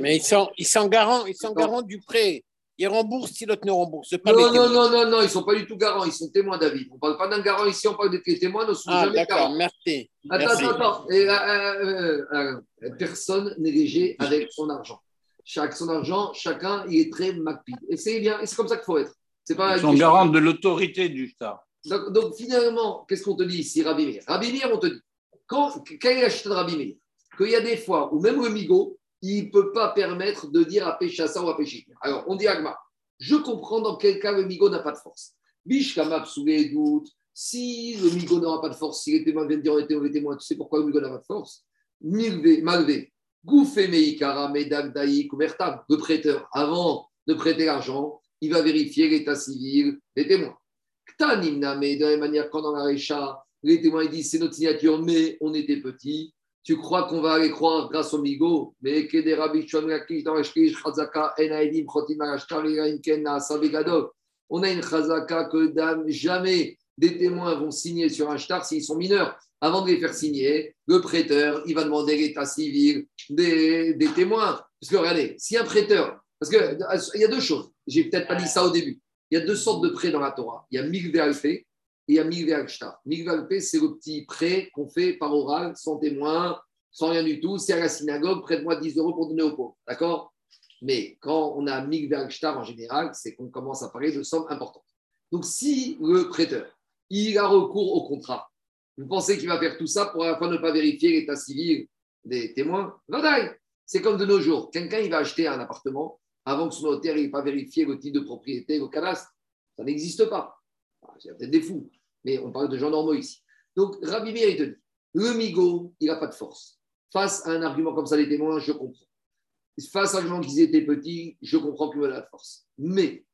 Mais ils sont, ils sont garants, ils sont garants du prêt. Ils remboursent si l'autre ne rembourse pas. Non, non, non, non, non, ils ne sont pas du tout garants, ils sont témoins, David. On ne parle pas d'un garant ici, on parle des témoins, ne sont ah, jamais garants. Merci. Attends, attends, attends. Euh, euh, euh, personne n'est léger avec son argent chaque, son argent, chacun, il est très macpi. Et c'est bien, et c'est comme ça qu'il faut être. C'est pas Ils sont garants de l'autorité du Shtar. Donc, finalement, qu'est-ce qu'on te dit ici, Rabbi Meir? Rabbi Meir, on te dit, quand, quel est la de Rabbi Meir Qu'il y a des fois où même le migo, il ne peut pas permettre de dire à ça ou à péché. Alors, on dit Agma, je comprends dans quel cas le migo n'a pas de force. Bish kamab sous les doutes, si le migo n'aura pas de force, si les témoins viennent dire on était témoins, tu sais pourquoi le migo n'a pas de force? Malvé, le prêteur, avant de prêter l'argent, il va vérifier l'état civil des témoins. De la même manière, quand dans la Récha, les témoins disent c'est notre signature, mais on était petits, tu crois qu'on va aller croire grâce au migo? Mais on a une chazaka que jamais des témoins vont signer sur un shtar s'ils sont mineurs avant de les faire signer, le prêteur, il va demander l'état civil des, témoins. Parce que regardez, si un prêteur, parce qu'il y a deux choses, j'ai peut-être pas dit ça au début, il y a deux sortes de prêts dans la Torah. Il y a Mikve Alfé et il y a Alshtar. Migvé Alpé, c'est le petit prêt qu'on fait par oral, sans témoin, sans rien du tout. C'est à la synagogue, prête-moi 10 euros pour donner aux pauvres. D'accord? Mais quand on a Migvé Alshtar en général, c'est qu'on commence à parler de sommes importantes. Donc, si le prêteur, il a recours au contrat, vous pensez qu'il va faire tout ça pour à la ne pas vérifier l'état civil des témoins? Vadaï C'est comme de nos jours. Quelqu'un, il va acheter un appartement avant que son notaire n'ait pas vérifié le titre de propriété au cadastre. Ça n'existe pas. Il y a peut-être des fous, mais on parle de gens normaux ici. Donc, Rabbi Meir, il te dit, le migo, il n'a pas de force. Face à un argument comme ça des témoins, je comprends. Face à l'argument qu'ils étaient petits, je comprends qu'il a de force. Mais,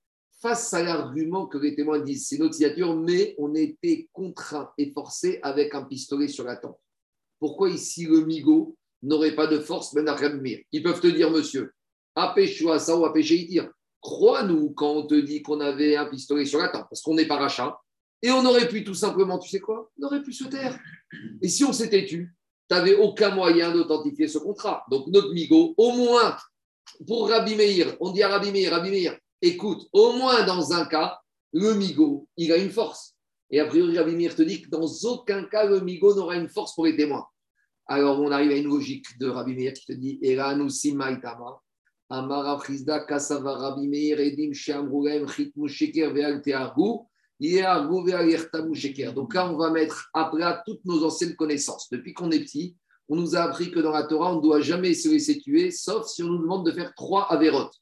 face à l'argument que les témoins disent, c'est notre signature, mais on était contraint et forcé avec un pistolet sur la tempe. Pourquoi ici le migo n'aurait pas de force, ben Ils peuvent te dire, monsieur, Apéchoua ça ou Apéché Crois-nous quand on te dit qu'on avait un pistolet sur la tempe, parce qu'on n'est pas rachat, et on aurait pu tout simplement, tu sais quoi? On aurait pu se taire. Et si on s'était tu, tu n'avais aucun moyen d'authentifier ce contrat. Donc notre migo, au moins, pour Rabbi Meir, on dit à Rabbi Meir, Rabbi Meir, écoute, au moins dans un cas, le migo, il a une force. Et a priori, Rabbi Meir te dit que dans aucun cas, le migo n'aura une force pour les témoins. Alors on arrive à une logique de Rabbi Meir qui te dit, Amara Frisda, Kasava Rabbi Meir, Edim Shamrulem, Sheker, Veal Teargu, Veal Yertamu Sheker. Donc là, on va mettre à toutes nos anciennes connaissances. Depuis qu'on est petit, on nous a appris que dans la Torah, on ne doit jamais se laisser tuer, sauf si on nous demande de faire trois avérotes.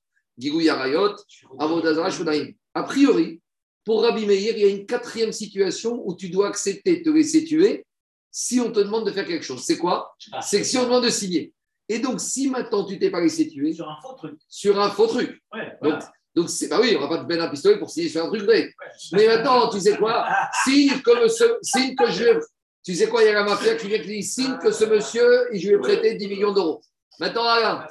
A priori, pour Rabbi Meir, il y a une quatrième situation où tu dois accepter de te laisser tuer si on te demande de faire quelque chose. C'est quoi C'est que si on demande de signer. Et donc, si maintenant tu t'es pas laissé tuer Sur un faux truc. sur un faux truc, Ouais, donc, voilà. donc c'est, bah oui, on va pas te mettre un pistolet pour signer sur un truc vrai. Ouais. Mais maintenant, tu sais quoi? Signe que, ce, signe que je. Tu sais quoi Il y a la mafia qui vient qui dit signe que ce monsieur, et je lui ai prêté 10 millions d'euros. Maintenant, Alain,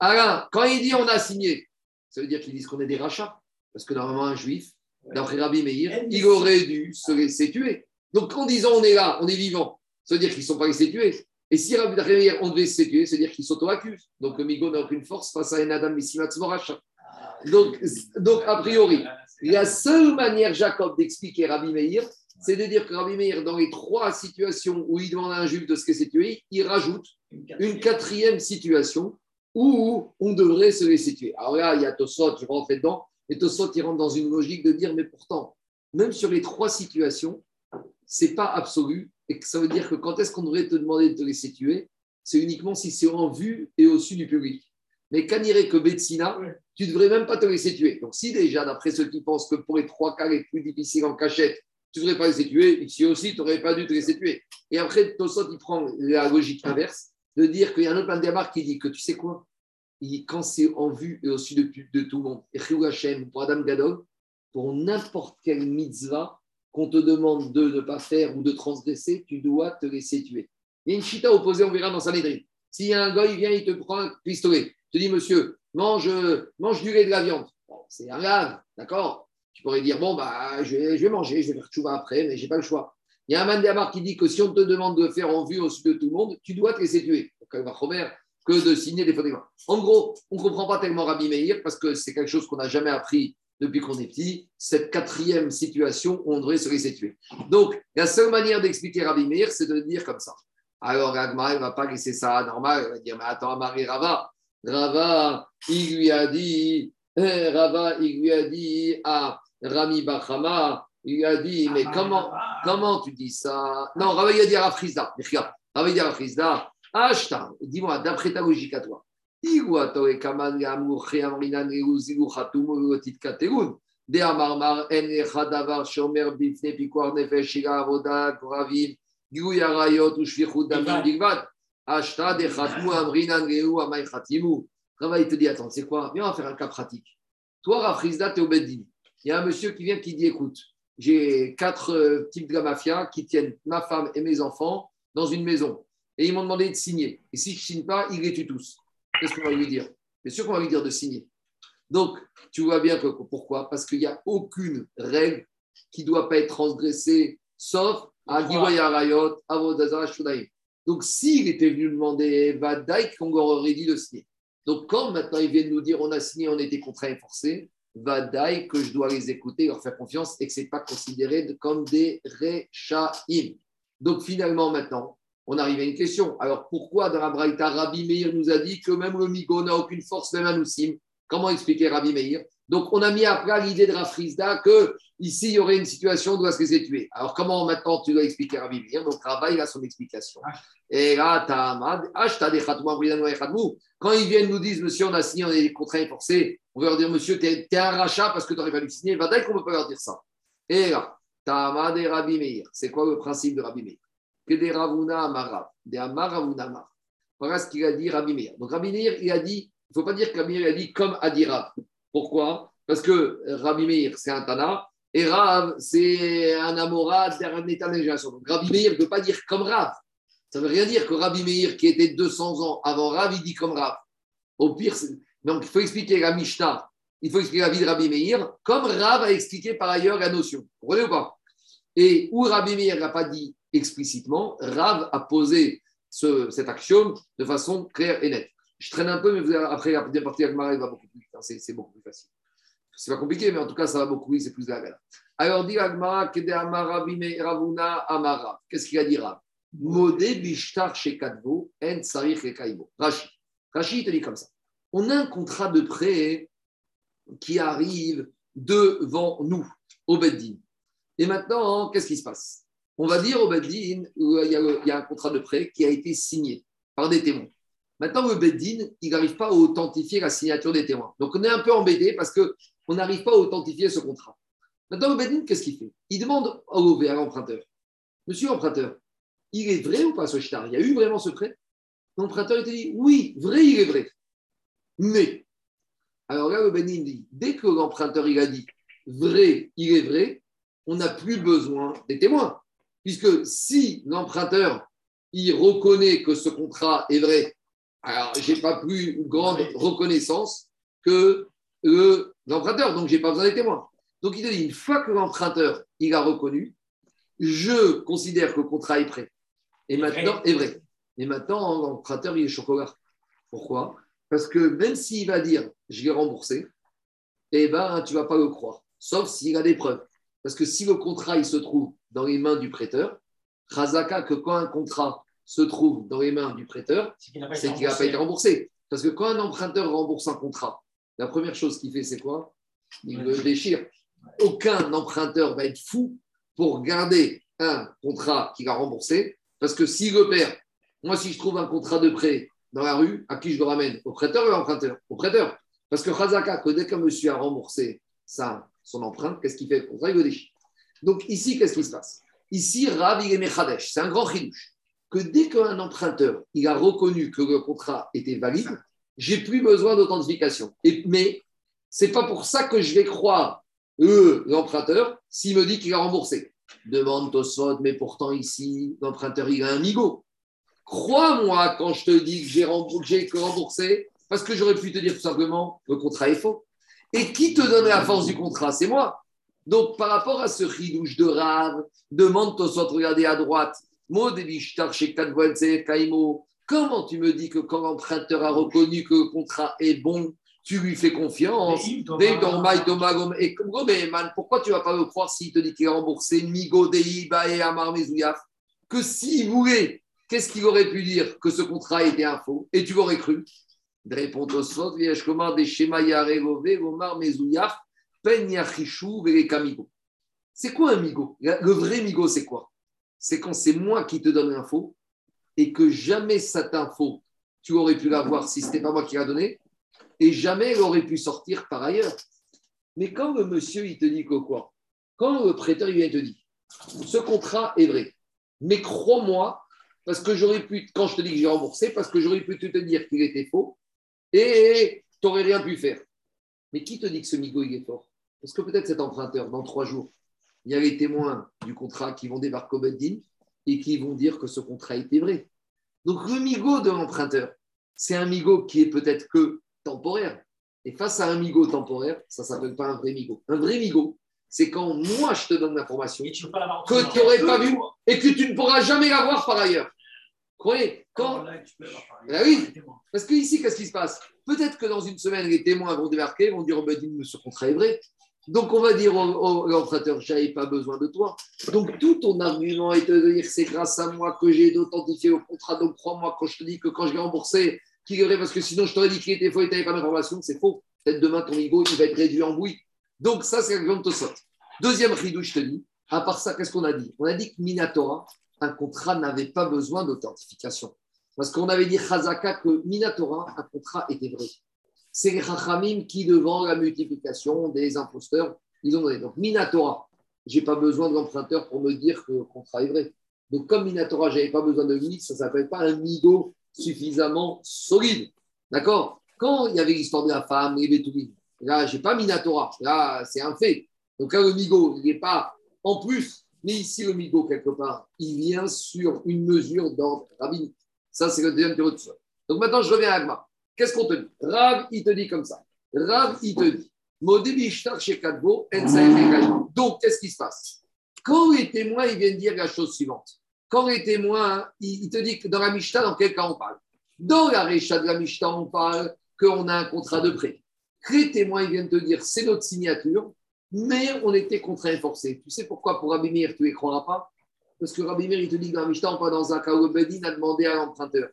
Alain, quand il dit on a signé, ça veut dire qu'ils disent qu'on est des rachats. Parce que normalement, un juif, d'après Rabbi Meir, il aurait dû se laisser tuer. Donc, en disant on est là, on est vivant, ça veut dire qu'ils ne sont pas laissés tuer. Et si Rabbi Meir, on devait se tuer, ça veut dire qu'il s'auto-accuse. Donc, le Migo n'a aucune force face à un Adam Messimat Moracha. Donc, donc, a priori, la seule manière, Jacob, d'expliquer Rabbi Meir, c'est de dire que Rabbi Meir, dans les trois situations où il demande à un juif de se laisser tuer, il rajoute une quatrième situation où on devrait se laisser tuer. Alors là, il y a Tosot, je vais rentrer dedans, et Tosot, il rentre dans une logique de dire, mais pourtant, même sur les trois situations, c'est pas absolu, et que ça veut dire que quand est-ce qu'on devrait te demander de te laisser tuer C'est uniquement si c'est en vue et au-dessus du public. Mais qu'anirait que Betsina, tu ne devrais même pas te laisser tuer. Donc si déjà, d'après ceux qui pensent que pour les trois cas les plus difficiles en cachette, tu ne devrais pas laisser tuer, ici aussi, tu n'aurais pas dû te laisser tuer. Et après, Tosot, il prend la logique inverse, de dire qu'il y a un autre Bandéamar qui dit que tu sais quoi? Quand c'est en vue et au-dessus de, tout le monde, Chiyuv Hashem, pour Adam Gadol, pour n'importe quelle mitzvah qu'on te demande de ne pas faire ou de transgresser, tu dois te laisser tuer. Il y a une chita opposée, on verra dans Sanhedrin. S'il y a un gars, il vient, il te prend un pistolet. Tu dis, monsieur, mange, mange du lait de la viande. C'est un grave, d'accord? Tu pourrais dire, bon, bah, je vais, manger, je vais faire chouva après, mais je n'ai pas le choix. Il y a un Mandamar qui dit que si on te demande de faire en vue au-dessus de tout le monde, tu dois te laisser tuer. Donc, va que de signer des photos. En gros, on ne comprend pas tellement Rabbi Meir parce que c'est quelque chose qu'on n'a jamais appris depuis qu'on est petit, cette quatrième situation où on devrait se laisser tuer. Donc, la seule manière d'expliquer Rabbi Meir, c'est de dire comme ça. Alors, Agma, il ne va pas laisser ça normal, il va dire, mais attends, Marie Rava, Rava, il lui a dit, eh, Rava, il lui a dit à Rami Bachama, il lui a dit, mais comment, comment tu dis ça? Non, Rava, il a dit à Rafrizda, Rava, il a dit à Rafrizda, Ashtar, dis-moi, d'après ta logique à toi, Khatimu. Rava, il te dit, attends, c'est quoi? Viens, on va faire un cas pratique. Toi, Rafrizda, tu es au Beddin. Il y a un monsieur qui vient qui dit, écoute, j'ai quatre euh, types de la mafia qui tiennent ma femme et mes enfants dans une maison. Et ils m'ont demandé de signer. Et si je ne signe pas, ils les tuent tous. Qu'est-ce qu'on va lui dire? Bien sûr qu'on va lui dire de signer. Donc, tu vois bien que pourquoi? Parce qu'il n'y a aucune règle qui ne doit pas être transgressée, sauf à Giwaya Rayot, Avodazara Shudaim. Donc, s'il était venu demander Vadaïk, qu'on aurait dit de signer. Donc, quand maintenant ils viennent nous dire on a signé, on était contraint et forcé, Vadaï, que je dois les écouter, leur faire confiance et que ce n'est pas considéré comme des Rechaim. Donc finalement, maintenant, on arrive à une question. Alors pourquoi dans la Braïta, Rabbi Meir nous a dit que même le Migo n'a aucune force, même à Noussim Comment expliquer Rabbi Meir? Donc on a mis à plat l'idée de Rafrizda que ici il y aurait une situation où doit se les tuer. Alors comment maintenant tu dois expliquer Rabbi Meir? Donc Rabbi il a son explication. Et là, quand ils viennent nous dire, monsieur, on a signé, on est contraints et forcés, on va leur dire, monsieur, tu es, un rachat parce que tu pas dû signer. Va qu'on ne peut pas leur dire ça. Et là, Tamad et Rabbi Meir. C'est quoi le principe de Rabbi Meir? Que des Ravuna Amarav, des Amaravuna Amar. Voilà ce qu'il a dit Rabbi Meir. Donc Rabbi Meir, il a dit, il ne faut pas dire que Rabbi Meir a dit comme a dit Rav. Pourquoi? Parce que Rabbi Meir, c'est un Tana, et Rav, c'est un Amorad, c'est un état de Donc Rabbi Meir ne peut pas dire comme Rav. Ça ne veut rien dire que Rabbi Meir, qui était 200 ans avant Rav, il dit comme Rav. Au pire, donc il faut expliquer la Mishnah, il faut expliquer la vie de Rabbi Meir, comme Rav a expliqué par ailleurs la notion. Vous comprenez ou pas? Et où Rabbi Meir n'a pas dit explicitement, Rav a posé ce, cet axiome de façon claire et nette. Je traîne un peu, mais après la deuxième partie, Agmara, il va beaucoup plus vite. Hein, c'est beaucoup plus facile. C'est pas compliqué, mais en tout cas, ça va beaucoup, c'est plus agréable. Alors, dit Agmara. Qu'est-ce qu'il a dit Rav? Modé bishtar chez Kadvo, en sarich. Rachid. Rachid te dit comme ça. On a un contrat de prêt qui arrive devant nous, au Beddin. Et maintenant, qu'est-ce qui se passe? On va dire au Beddin, il y, a, un contrat de prêt qui a été signé par des témoins. Maintenant, le Beddin, il n'arrive pas à authentifier la signature des témoins. Donc, on est un peu embêté parce qu'on n'arrive pas à authentifier ce contrat. Maintenant, le Beddin, qu'est-ce qu'il fait? Il demande au à l'emprunteur Monsieur l'emprunteur, il est vrai ou pas ce shtar Il y a eu vraiment ce prêt? L'emprunteur était dit oui, vrai, il est vrai. Mais, alors là, le Benin dit dès que l'emprunteur il a dit vrai, il est vrai, on n'a plus besoin des témoins. Puisque si l'emprunteur il reconnaît que ce contrat est vrai, alors j'ai pas plus grande reconnaissance que l'emprunteur, donc j'ai pas besoin des témoins. Donc il dit une fois que l'emprunteur il a reconnu, je considère que le contrat est prêt. Et maintenant, est vrai. Et maintenant, l'emprunteur, il est chocolat. Pourquoi? Parce que même s'il va dire je l'ai remboursé, eh ben, tu ne vas pas le croire. Sauf s'il a des preuves. Parce que si le contrat il se trouve dans les mains du prêteur, Razaka, que quand un contrat se trouve dans les mains du prêteur, c'est qu'il n'a pas, été remboursé. Parce que quand un emprunteur rembourse un contrat, la première chose qu'il fait, c'est quoi? Il le déchire. Aucun emprunteur va être fou pour garder un contrat qu'il a remboursé parce que si le père, moi, si je trouve un contrat de prêt dans la rue, à qui je le ramène? Au prêteur ou à l'emprunteur? Au prêteur. Parce que Khazaka, que dès qu'un monsieur a remboursé ça, son emprunt, qu'est-ce qu'il fait Le contrat, il le déchire. Donc ici, qu'est-ce qui se passe? Ici, Rav, il est. C'est un grand chidouche. Que dès qu'un emprunteur, il a reconnu que le contrat était valide, j'ai plus besoin d'authentification. Mais c'est pas pour ça que je vais croire l'emprunteur s'il me dit qu'il a remboursé. Demande Tosot, mais pourtant ici, l'emprunteur, il a un migo. Crois-moi quand je te dis que j'ai remboursé, parce que j'aurais pu te dire tout simplement, le contrat est faux. Et qui te donne la force du contrat? C'est moi. Donc, par rapport à ce ridouche de rave, demande Tosot, regardez à droite, comment tu me dis que quand l'emprunteur a reconnu que le contrat est bon, tu lui fais confiance? Pourquoi tu ne vas pas le croire s'il te dit qu'il a remboursé? Que s'il voulait, qu'est-ce qu'il aurait pu dire? Que ce contrat était un faux. Et tu l'aurais cru Réponds au sot, des schémas Omar Mezouyaf, Kamigo. C'est quoi un Migo? Le vrai Migo, c'est quoi? C'est quand c'est moi qui te donne l'info et que jamais cette info, tu aurais pu l'avoir si ce n'était pas moi qui l'a donné et jamais elle aurait pu sortir par ailleurs. Mais quand le monsieur, il te dit que quoi? Quand le prêteur, il vient te dit, ce contrat est vrai, mais crois-moi, parce que j'aurais pu, quand je te dis que j'ai remboursé, parce que j'aurais pu te dire qu'il était faux, et tu n'aurais rien pu faire. Mais qui te dit que ce Migo, il est fort? Parce que peut-être cet emprunteur, dans trois jours, il y a les témoins du contrat qui vont débarquer au Beddin et qui vont dire que ce contrat était vrai. Donc le Migo de l'emprunteur, c'est un Migo qui est peut-être que temporaire. Et face à un migo temporaire, ça ne s'appelle pas un vrai migo. Un vrai migo, c'est quand moi je te donne l'information que tu n'aurais pas vu et que tu ne pourras jamais l'avoir par ailleurs. Croyez, quand. Ah, oui, parce que ici, qu'est-ce qui se passe? Peut-être que dans une semaine, les témoins vont débarquer, vont dire, oh, ben, dis-nous, ce contrat est vrai. Donc, on va dire au, au, l'emprunteur, je n'avais pas besoin de toi. Donc, tout ton argument est de dire, c'est grâce à moi que j'ai d'authentifier le contrat. Donc, crois-moi quand je te dis que quand je l'ai remboursé, qu'il est vrai, parce que sinon, je t'aurais dit qu'il était faux et tu n'avais pas d'information, c'est faux. Peut-être demain, ton ego, il va être réduit en bouillie. Donc, ça, c'est l'exemple de Tosot. Deuxième ridou, je te dis, à part ça, qu'est-ce qu'on a dit? On a dit que Minatora, un contrat n'avait pas besoin d'authentification. Parce qu'on avait dit Chazaka que Minatora, un contrat était vrai. C'est les qui, devant la multiplication des imposteurs, ils ont donné. Donc, Minatora, je n'ai pas besoin de l'emprunteur pour me dire que le contrat est vrai. Donc, comme Minatora, je n'avais pas besoin de lui, ça ne s'appelle pas un migo suffisamment solide. D'accord? Quand il y avait l'histoire de la femme, les Bétoubines, là, je n'ai pas Minatora. Là, c'est un fait. Donc, là, le migo, il n'est pas en plus. Mais ici, le migo, quelque part, il vient sur une mesure d'ordre rabbinique. Ça, c'est le deuxième théorie de soi. Donc, maintenant, je reviens à Agma. Qu'est-ce qu'on te dit? Rav, il te dit comme ça. Rav, il te dit donc, qu'est-ce qui se passe? Quand les témoins ils viennent dire la chose suivante, quand les témoins, il, te dit que dans la Mishnah, dans quel cas on parle? Dans la Récha de la Mishnah, on parle qu'on a un contrat de prêt. Les témoins ils viennent te dire c'est notre signature, mais on était contraint et forcé. Tu sais pourquoi pour Rabbi Meir, tu ne croiras pas? Parce que Rabbi Meir, il te dit que dans la Mishnah, on parle dans un cas où Bedin a demandé à l'emprunteur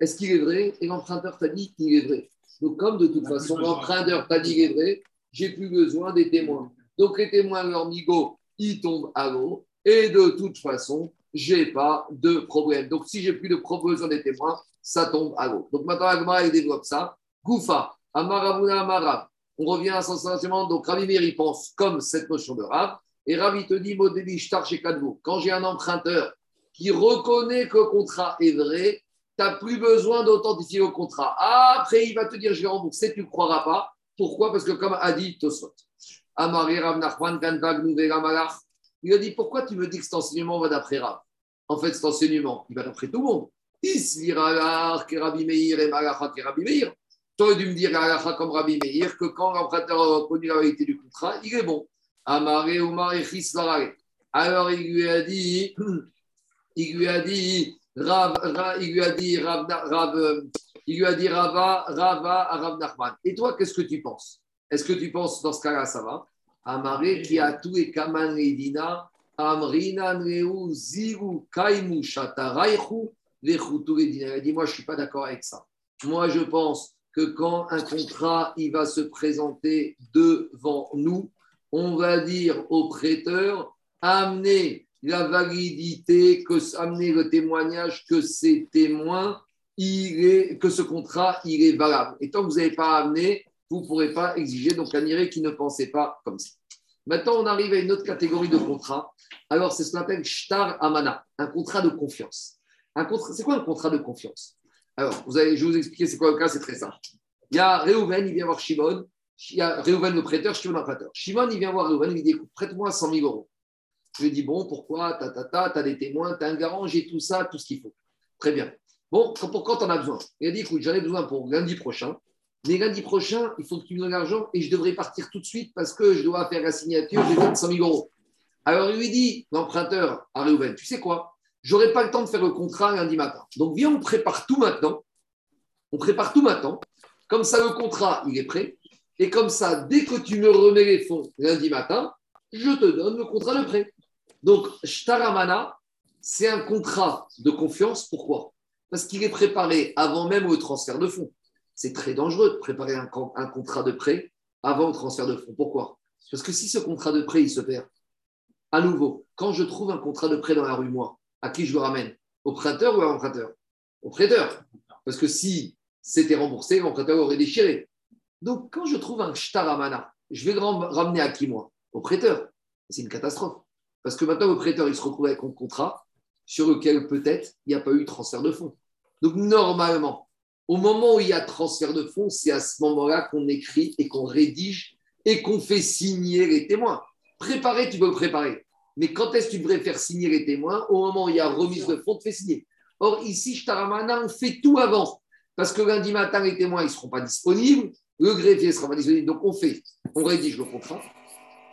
est-ce qu'il est vrai? Et l'emprunteur t'a dit qu'il est vrai. Donc, comme de toute façon, l'emprunteur t'a dit qu'il est vrai, j'ai plus besoin des témoins. Donc les témoins, leur migo, ils tombent à l'eau. Et de toute façon, j'ai pas de problème. Donc si j'ai plus de besoin des témoins, ça tombe à l'eau. Donc maintenant, Agma, il développe ça. Goufa, Amaravuna Amarav. On revient à son sentiment. Donc Ravi il pense comme cette notion de Rav. Et Ravi te dit, chez Quand j'ai un emprunteur qui reconnaît que le contrat est vrai, tu n'as plus besoin d'authentifier le contrat. après, il va te dire, je vais rembourser, tu ne croiras pas. Pourquoi? Parce que comme a dit Tosot, il a dit Pourquoi tu me dis que cet enseignement va d'après Rav? En fait, cet enseignement, il va d'après tout le monde. Tu aurais dû me dire comme Rabbi Meir que quand l'emprunteur a reconnu la vérité du contrat, il est bon. Alors il lui a dit, il lui a dit, Rav, il lui a dit, Rav, Rav, il lui a dit Rava, Rava à Rav. Et toi, qu'est-ce que tu penses? Est-ce que tu penses dans ce cas-là, ça va? Amare qui a tout et kaman redina, amrina nreu ziru kaimu shataraichu vechutu redina. Il dit, moi, je suis pas d'accord avec ça. Moi, je pense que quand un contrat il va se présenter devant nous, on va dire au prêteur, amenez la validité, que, amener le témoignage que ces témoins il est, que ce contrat, il est valable. Et tant que vous n'avez pas amené, vous ne pourrez pas exiger. Donc, un iré qui ne pensait pas comme ça. Maintenant, on arrive à une autre catégorie de contrat. Alors, c'est ce qu'on appelle shtar amana, un contrat de confiance. C'est quoi un contrat de confiance? Alors, je vais vous expliquer c'est quoi le cas, c'est très simple. Il y a Réhouven, il vient voir Shimon. Il y a Réhouven le prêteur, Shimon le prêteur. Shimon, il vient voir Réhouven, il lui dit écoute, prête-moi 100 000 euros. Je lui dis bon, pourquoi? Ta, ta, ta, tu as des témoins, tu as un garant, j'ai tout ça, tout ce qu'il faut. Très bien. Bon, pour quand tu en as besoin Il a dit écoute, j'en ai besoin pour lundi prochain. Mais lundi prochain, il faut que tu me donnes l'argent et je devrais partir tout de suite parce que je dois faire la signature, j'ai 100 000 euros. Alors il lui dit, l'emprunteur à Réhouven, tu sais quoi? J'aurai pas le temps de faire le contrat lundi matin. Donc viens, on prépare tout maintenant. On prépare tout maintenant. Comme ça, le contrat, il est prêt. Et comme ça, dès que tu me remets les fonds lundi matin, je te donne le contrat de prêt. Donc, Shtaramana, c'est un contrat de confiance. Pourquoi? Parce qu'il est préparé avant même le transfert de fonds. C'est très dangereux de préparer un, contrat de prêt avant le transfert de fonds. Pourquoi? Parce que si ce contrat de prêt, il se perd, à nouveau, quand je trouve un contrat de prêt dans la rue, moi, à qui je le ramène Au prêteur ou à l'emprunteur? Au prêteur. Parce que si c'était remboursé, l'emprunteur aurait déchiré. Donc, quand je trouve un shtaramana, je vais le ramener à qui, moi? Au prêteur. C'est une catastrophe. Parce que maintenant, le prêteur, il se retrouve avec un contrat sur lequel peut-être il n'y a pas eu transfert de fonds. Donc normalement, au moment où il y a transfert de fonds, c'est à ce moment-là qu'on écrit et qu'on rédige et qu'on fait signer les témoins. Préparer, tu peux le préparer. Mais quand est-ce que tu devrais faire signer les témoins? Au moment où il y a remise de fonds, tu fais signer. Or, ici, Shtaramana, on fait tout avant. Parce que lundi matin, les témoins, ils ne seront pas disponibles. Le greffier ne sera pas disponible. Donc, on fait, on rédige le contrat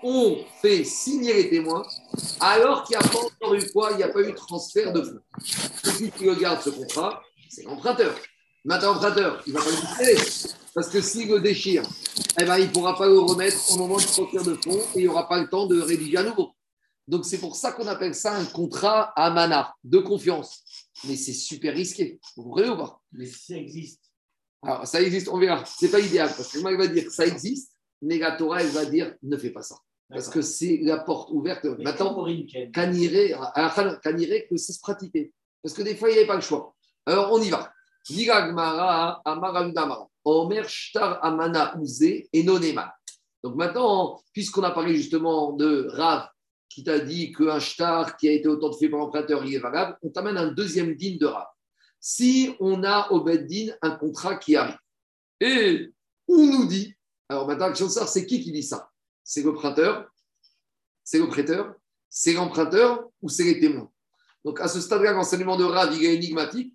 on fait signer les témoins alors qu'il n'y a pas encore eu quoi Il n'y a pas eu transfert de fonds. Celui qui regarde ce contrat, c'est l'emprunteur. Maintenant, l'emprunteur, il ne va pas le déchirer. Parce que s'il le déchire, eh ben, il ne pourra pas le remettre au moment du transfert de fonds et il n'y aura pas le temps de rédiger à nouveau. Donc, c'est pour ça qu'on appelle ça un contrat à mana, de confiance. Mais c'est super risqué. Vous comprenez ou pas? Mais ça existe. Alors, ça existe, on verra. C'est pas idéal parce que moi, il va dire ça existe, mais la Torah, elle va dire ne fais pas ça. Parce que c'est la porte ouverte. Mais Maintenant, Caniré, Caniré, que ça se pratiquer. Parce que des fois, il n'y avait pas le choix. Alors, on y va. Donc maintenant, puisqu'on a parlé justement de Rav qui t'a dit qu'un shtar qui a été fait par l'emprunteur, il est valable, on t'amène un deuxième din de Rav. Si on a au Beddin un contrat qui arrive et on nous dit, alors maintenant, la question de savoir, c'est qui qui dit ça? C'est le prêteur C'est le prêteur C'est l'emprunteur ou c'est les témoins? Donc à ce stade-là, l'enseignement de Rav, il est énigmatique.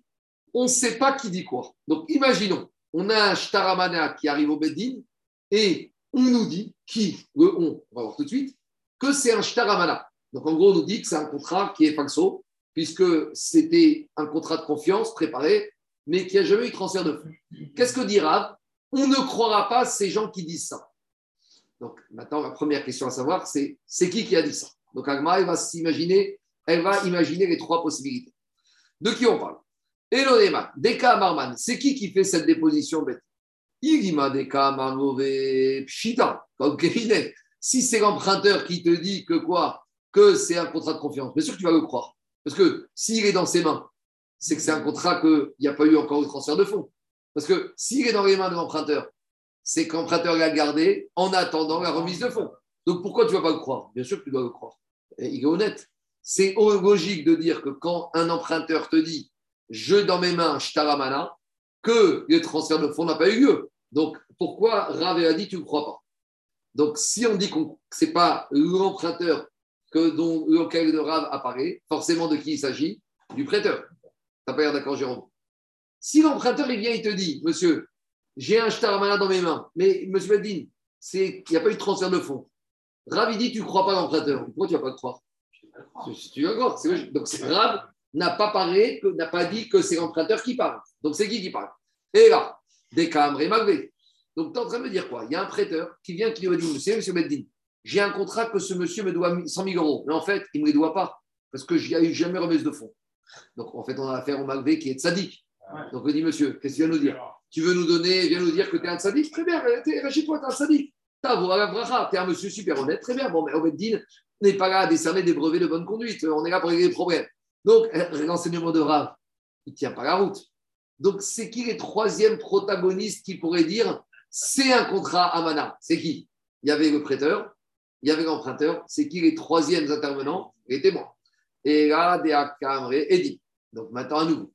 On ne sait pas qui dit quoi. Donc imaginons, on a un shtaramana qui arrive au Beddin et on nous dit, qui Le on, on va voir tout de suite, que c'est un shtaramana. Donc en gros, on nous dit que c'est un contrat qui est falso, puisque c'était un contrat de confiance préparé, mais qui n'a jamais eu de transfert de fonds. Qu'est-ce que dit Rav? On ne croira pas ces gens qui disent ça. Donc maintenant, la première question à savoir, c'est c'est qui qui a dit ça? Donc Agma, elle va s'imaginer, elle va imaginer les trois possibilités. De qui on parle? Elonema, Deka Marman, c'est qui qui fait cette déposition bête? Irima Deka Marmove Pshita, comme Kevin. Si c'est l'emprunteur qui te dit que quoi Que c'est un contrat de confiance, bien sûr que tu vas le croire. Parce que s'il est dans ses mains, c'est que c'est un contrat qu'il n'y a pas eu encore de transfert de fonds. Parce que s'il est dans les mains de l'emprunteur, c'est que l'emprunteur l'a gardé en attendant la remise de fonds. Donc pourquoi tu ne vas pas le croire? Bien sûr que tu dois le croire. Il est honnête. C'est logique de dire que quand un emprunteur te dit je dans mes mains, shtaramana, que le transfert de fonds n'a pas eu lieu. Donc pourquoi Rav a dit tu ne crois pas? Donc si on dit que ce n'est pas l'emprunteur que dont lequel de Rav apparaît, forcément de qui il s'agit? Du prêteur. T'as pas l'air d'accord, Jérôme? Si l'emprunteur il vient, il te dit, monsieur, j'ai un shtaramana dans mes mains, mais monsieur Bedin, il n'y a pas eu de transfert de fonds. Rav, il dit, tu ne crois pas l'emprunteur. Pourquoi tu ne vas pas le croire? Tu d'accord. Donc, Rav n'a pas parlé, n'a pas dit que c'est l'emprunteur qui parle. Donc, c'est qui qui parle? Et là, des caméras malgré. Donc, tu es en train de me dire quoi? Il y a un prêteur qui vient qui lui dit, monsieur, monsieur Beddin, j'ai un contrat que ce monsieur me doit 100 000 euros. Mais en fait, il ne me les doit pas parce que n'y eu jamais remise de fonds. Donc, en fait, on a affaire au malgré qui est sadique. Donc, on dit, monsieur, qu'est-ce que tu viens nous dire? Tu veux nous donner, viens nous dire que tu es un sadique? Très bien, rachète-toi, tu es un sadique. Tu es un monsieur super honnête, très bien. Bon, mais Obeddin n'est pas là à décerner des brevets de bonne conduite. On est là pour régler les problèmes. Donc, l'enseignement de Rav, il ne tient pas la route. Donc, c'est qui les troisièmes protagonistes qui pourraient dire c'est un contrat Amana C'est qui? Il y avait le prêteur, il y avait l'emprunteur. C'est qui les troisièmes intervenants? Les témoins. Et là, et dit. Donc, maintenant, à nouveau.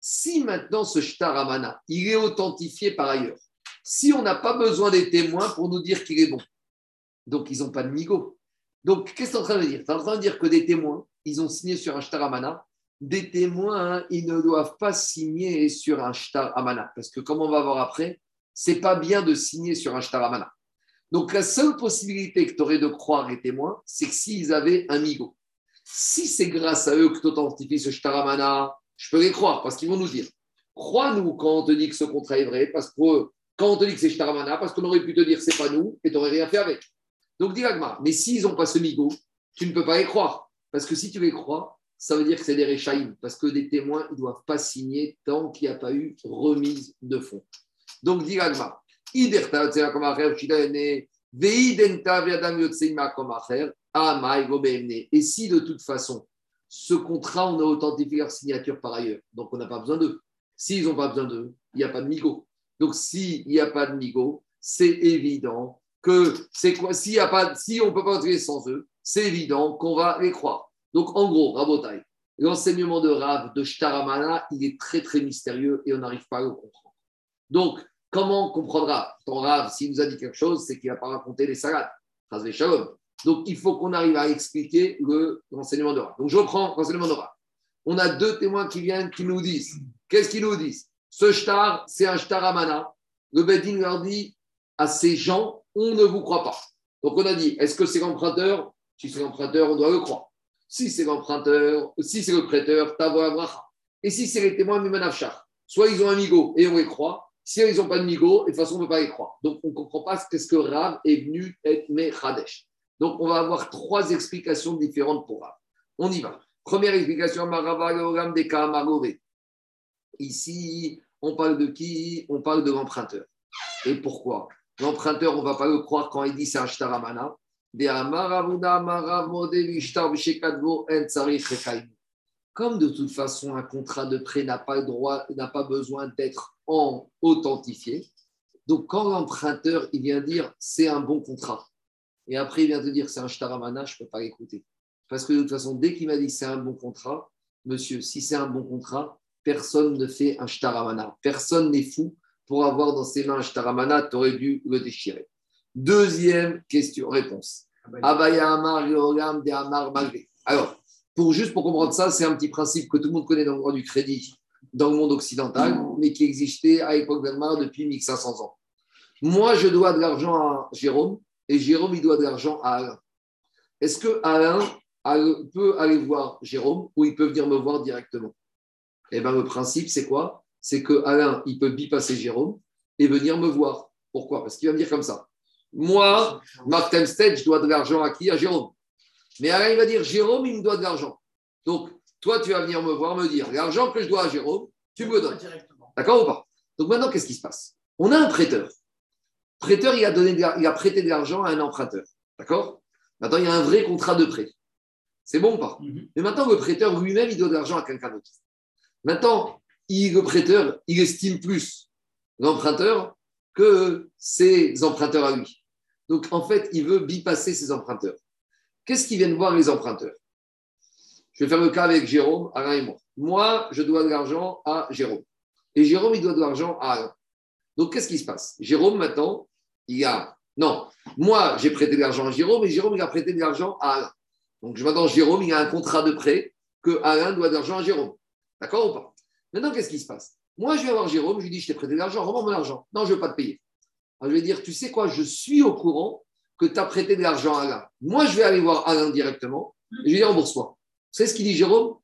Si maintenant ce shtar Amana, il est authentifié par ailleurs, si on n'a pas besoin des témoins pour nous dire qu'il est bon, donc ils n'ont pas de migo. Donc, qu'est-ce que tu en train de dire? Tu en train de dire que des témoins, ils ont signé sur un shtar Amana. Des témoins, hein, ils ne doivent pas signer sur un shtar Amana. Parce que, comme on va voir après, c'est pas bien de signer sur un shtar Amana. Donc, la seule possibilité que tu aurais de croire les témoins, c'est que s'ils avaient un migo. Si c'est grâce à eux que tu authentifies ce shtar Amana, je peux les croire parce qu'ils vont nous dire crois-nous quand on te dit que ce contrat est vrai, parce que quand on te dit que c'est shtar Amana, parce qu'on aurait pu te dire c'est pas nous et tu n'aurais rien fait avec. Donc, dis mais s'ils n'ont pas ce migo, tu ne peux pas les croire. Parce que si tu les crois, ça veut dire que c'est des réchaïm. Parce que des témoins, ne doivent pas signer tant qu'il n'y a pas eu remise de fonds. Donc, amai gobemne. Et si de toute façon, ce contrat, on a authentifié leur signature par ailleurs, donc on n'a pas besoin d'eux. S'ils n'ont pas besoin d'eux, il n'y a pas de migo. Donc, s'il n'y a pas de migo, c'est évident que c'est quoi s'il y a pas si on peut pas entrer sans eux c'est évident qu'on va les croire donc en gros Rabotai l'enseignement de Rav de Shtaramana il est très très mystérieux et on n'arrive pas à le comprendre. Donc comment on comprendra ton Rav s'il nous a dit quelque chose c'est qu'il va pas raconter les salades. Donc il faut qu'on arrive à expliquer le l'enseignement de Rav. Donc je reprends l'enseignement de Rav. On a deux témoins qui viennent qui nous disent. Qu'est-ce qu'ils nous disent? Ce shtar c'est un Shtaramana. Le Bedin leur dit à ces gens on ne vous croit pas. Donc on a dit, est-ce que c'est l'emprunteur Si c'est l'emprunteur, on doit le croire. Si c'est l'emprunteur, si c'est le prêteur, t'avoir bracha. Et si c'est les témoins Mimanafchar, soit ils ont un migo et on les croit, si ils n'ont pas de migo, de toute façon, on ne peut pas les croire. Donc, on ne comprend pas ce que Rav est venu être Mechadesh. Donc, on va avoir trois explications différentes pour Rav. On y va. Première explication, Ici, on parle de qui? On parle de l'emprunteur. Et pourquoi? L'emprunteur, on ne va pas le croire quand il dit c'est un shtaramana. Comme de toute façon, un contrat de prêt n'a pas, droit, n'a pas besoin d'être en authentifié, donc quand l'emprunteur il vient dire c'est un bon contrat, et après il vient te dire c'est un shtaramana, je ne peux pas l'écouter. Parce que de toute façon, dès qu'il m'a dit c'est un bon contrat, monsieur, si c'est un bon contrat, personne ne fait un shtaramana. Personne n'est fou pour avoir dans ses mains un shtaramana, tu aurais dû le déchirer. Deuxième question, réponse. Abaya Amar, de Amar, Alors, pour, juste pour comprendre ça, c'est un petit principe que tout le monde connaît dans le droit du crédit dans le monde occidental, mais qui existait à l'époque d'Almar depuis 1500 ans. Moi, je dois de l'argent à Jérôme et Jérôme, il doit de l'argent à Alain. Est-ce que Alain peut aller voir Jérôme ou il peut venir me voir directement? Eh bien, le principe, c'est quoi? C'est que Alain, il peut bypasser Jérôme et venir me voir. Pourquoi? Parce qu'il va me dire comme ça. Moi, Mark Temstead, je dois de l'argent à qui? À Jérôme. Mais Alain, il va dire Jérôme, il me doit de l'argent. Donc, toi, tu vas venir me voir, me dire l'argent que je dois à Jérôme, tu me le donnes. D'accord ou pas? Donc maintenant, qu'est-ce qui se passe? On a un prêteur. Prêteur, il a, donné il a prêté de l'argent à un emprunteur. D'accord? Maintenant, il y a un vrai contrat de prêt. C'est bon ou pas? Mhm. Mais maintenant, le prêteur lui-même, il doit de l'argent à quelqu'un d'autre. Maintenant, il, le prêteur, il estime plus l'emprunteur que ses emprunteurs à lui. Donc, en fait, il veut bypasser ses emprunteurs. Qu'est-ce qu'ils viennent voir les emprunteurs? Je vais faire le cas avec Jérôme, Alain et moi. Moi, je dois de l'argent à Jérôme. Et Jérôme, il doit de l'argent à Alain. Donc, qu'est-ce qui se passe? Jérôme, maintenant, il a. Non, moi, j'ai prêté de l'argent à Jérôme et Jérôme, il a prêté de l'argent à Alain. Donc, maintenant, Jérôme, il a un contrat de prêt que Alain doit de l'argent à Jérôme. D'accord ou pas? Maintenant, qu'est-ce qui se passe? Moi, je vais voir Jérôme, je lui dis, je t'ai prêté de l'argent, rends mon argent. Non, je ne veux pas te payer. Alors, je vais dire, tu sais quoi, je suis au courant que tu as prêté de l'argent à Alain. Moi, je vais aller voir Alain directement et je lui dis, rembourse-moi. C'est ce qu'il dit Jérôme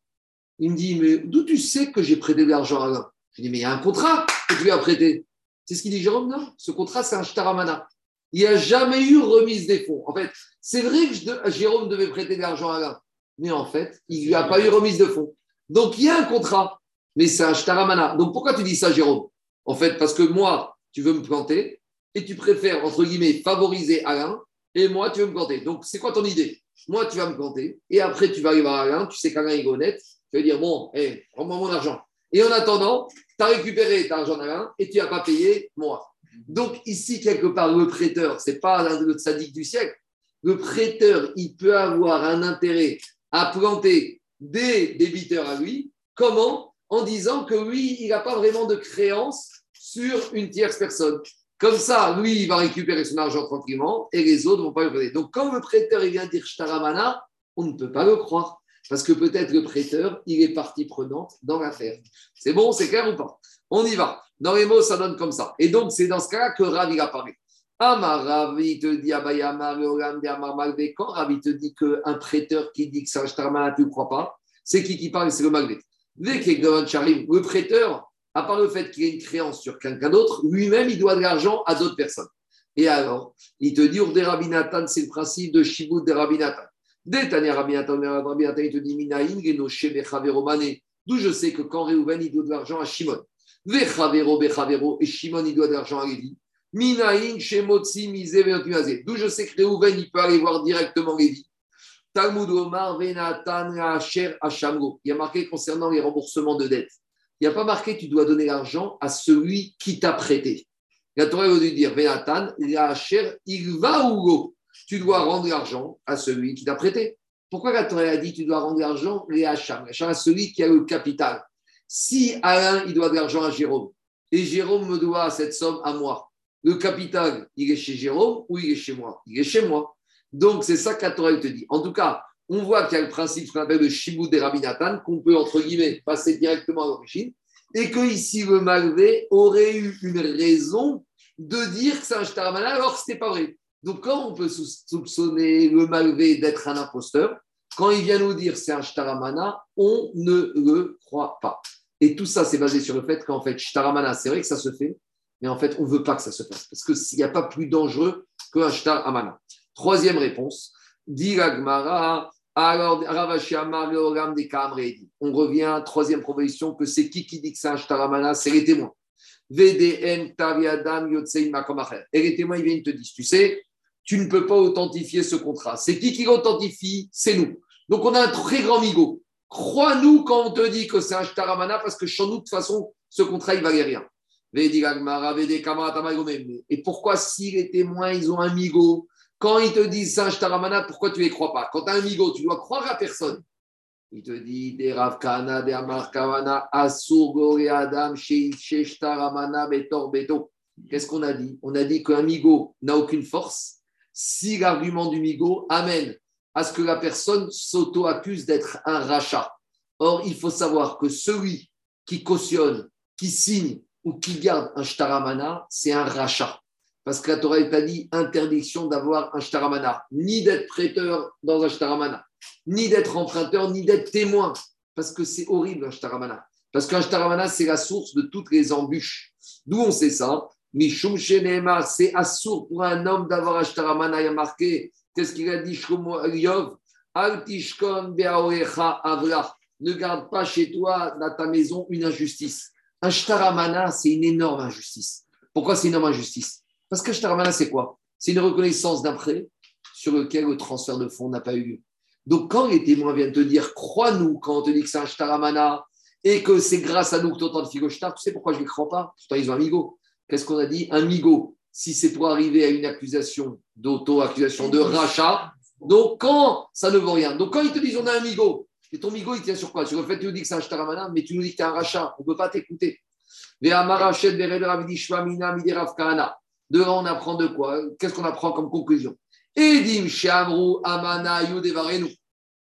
Il me dit, mais d'où tu sais que j'ai prêté de l'argent à Alain? Je lui dis, mais il y a un contrat que tu lui as prêté. C'est ce qu'il dit Jérôme Non, ce contrat, c'est un shtaramana. Il n'y a jamais eu remise des fonds. En fait, c'est vrai que Jérôme devait prêter de l'argent à Alain, mais en fait, il n'y a pas eu remise de fonds. Donc, il y a un contrat, mais c'est un shtaramana. Donc, pourquoi tu dis ça, Jérôme? En fait, parce que moi, tu veux me planter et tu préfères, entre guillemets, favoriser Alain et moi, tu veux me planter. Donc, c'est quoi ton idée? Moi, tu vas me compter. Et après, tu vas arriver à Alain. Tu sais qu'Alain est honnête. Tu vas dire Bon, hey, rends-moi mon argent. Et en attendant, tu as récupéré ton argent d'Alain et tu n'as pas payé moi. Donc, ici, quelque part, le prêteur, ce n'est pas le sadique du siècle. Le prêteur, il peut avoir un intérêt à planter des débiteurs à lui. Comment? En disant que lui, il n'a pas vraiment de créance sur une tierce personne. Comme ça, lui, il va récupérer son argent tranquillement et les autres ne vont pas le prêter. Donc, quand le prêteur vient dire Shtaramana, on ne peut pas le croire. Parce que peut-être le prêteur, il est partie prenante dans l'affaire. C'est bon, c'est clair ou pas? On y va. Dans les mots, ça donne comme ça. Et donc, c'est dans ce cas-là que Rav, il apparaît. Amar Ravi te dit, quand Ravi te dit qu'un prêteur qui dit que c'est un Shtaramana, tu ne crois pas, c'est qui qui parle? C'est le Malgré. Dès qu'il le prêteur, à part le fait qu'il ait une créance sur quelqu'un d'autre, lui-même, il doit de l'argent à d'autres personnes. Et alors, il te dit, Urde Rabinatan, c'est le principe de Shibud de Rabinatan. Détania Rabinatan, Rabinatan, il te dit, Minaïn, Genoshe, Bechavero, D'où je sais que quand Réhouven, il doit de l'argent à Shimon. Vechavero, Bechavero, et Shimon, il doit de l'argent à Lévi. Minaïn, Shemotsi, Mise, D'où je sais que Réhouven, il peut aller voir directement Lévi. Talmud Omar, Venatan, Asher, Ashamgo. Il y a marqué concernant les remboursements de dettes il n'y a pas marqué tu dois donner l'argent à celui qui t'a prêté. La Torah veut dire Venatan, il va ou. Tu dois rendre l'argent à celui qui t'a prêté. Pourquoi la Torah a dit tu dois rendre l'argent les Hacham? À celui qui a le capital. Si Alain, il doit de l'argent à Jérôme et Jérôme me doit cette somme à moi, le capital, il est chez Jérôme ou il est chez moi? Il est chez moi. Donc, c'est ça que la Torah te dit. En tout cas, on voit qu'il y a le principe qu'on appelle le shibud des rabinatan, qu'on peut, entre guillemets, passer directement à l'origine, et que ici, le malvé aurait eu une raison de dire que c'est un shtaramana alors que ce n'était pas vrai. Donc, quand on peut soupçonner le malvé d'être un imposteur, Quand il vient nous dire c'est un shtaramana, on ne le croit pas. Et tout ça, c'est basé sur le fait qu'en fait, shtaramana, c'est vrai que ça se fait, mais en fait, on ne veut pas que ça se fasse. Parce qu'il n'y a pas plus dangereux qu'un shtaramana. Troisième réponse, dit alors. On revient, troisième proposition, que c'est qui qui dit que c'est un shtaramana C'est les témoins. VDM Taviadam Yotsei Makomacher. Et les témoins, ils viennent te dire, tu sais, tu ne peux pas authentifier ce contrat. C'est qui qui l'authentifie? C'est nous. Donc on a un très grand migo. Crois-nous quand on te dit que c'est un shtaramana parce que chez nous, de toute façon, ce contrat, il ne valait rien. Et pourquoi si les témoins, ils ont un migo, quand ils te disent c'est un shtaramana, pourquoi tu ne les crois pas? Quand tu as un migo, tu dois croire à personne. Il te dit des Ravkana, des Amarkavana, Asur Adam, Sheshtaramana, Betor Beto. Qu'est-ce qu'on a dit? On a dit qu'un migo n'a aucune force si l'argument du migo amène à ce que la personne s'auto-accuse d'être un rachat. Or, il faut savoir que celui qui cautionne, qui signe ou qui garde un shtaramana, c'est un rachat. Parce que la Torah a dit interdiction d'avoir un shtaramana, ni d'être prêteur dans un shtaramana, ni d'être emprunteur, ni d'être témoin. Parce que c'est horrible un shtaramana. Parce qu'un shtaramana, c'est la source de toutes les embûches. D'où on sait ça Mishum c'est assourd pour un homme d'avoir un shtaramana. Il a marqué, qu'est-ce qu'il a dit Yov Ne garde pas chez toi, dans ta maison, une injustice. Un shtaramana, c'est une énorme injustice. Pourquoi c'est une énorme injustice? Parce qu'un shtaramana, c'est quoi? C'est une reconnaissance d'un prêt sur lequel le transfert de fonds n'a pas eu lieu. Donc, quand les témoins viennent te dire, crois-nous quand on te dit que c'est un et que c'est grâce à nous que tu entends le shtar, tu sais pourquoi je ne les crois pas? Pourtant, ils ont un migo. Qu'est-ce qu'on a dit? Un migo. Si c'est pour arriver à une accusation d'auto-accusation de rachat, donc quand? Ça ne vaut rien. Donc, quand ils te disent on a un migo, et ton migo, il tient sur quoi? Sur le fait que tu nous dis que c'est un mais tu nous dis que tu un rachat. On ne peut pas t'écouter. Devant, on apprend de quoi Qu'est-ce qu'on apprend comme conclusion Edim Shamru Amana Yudevarenu.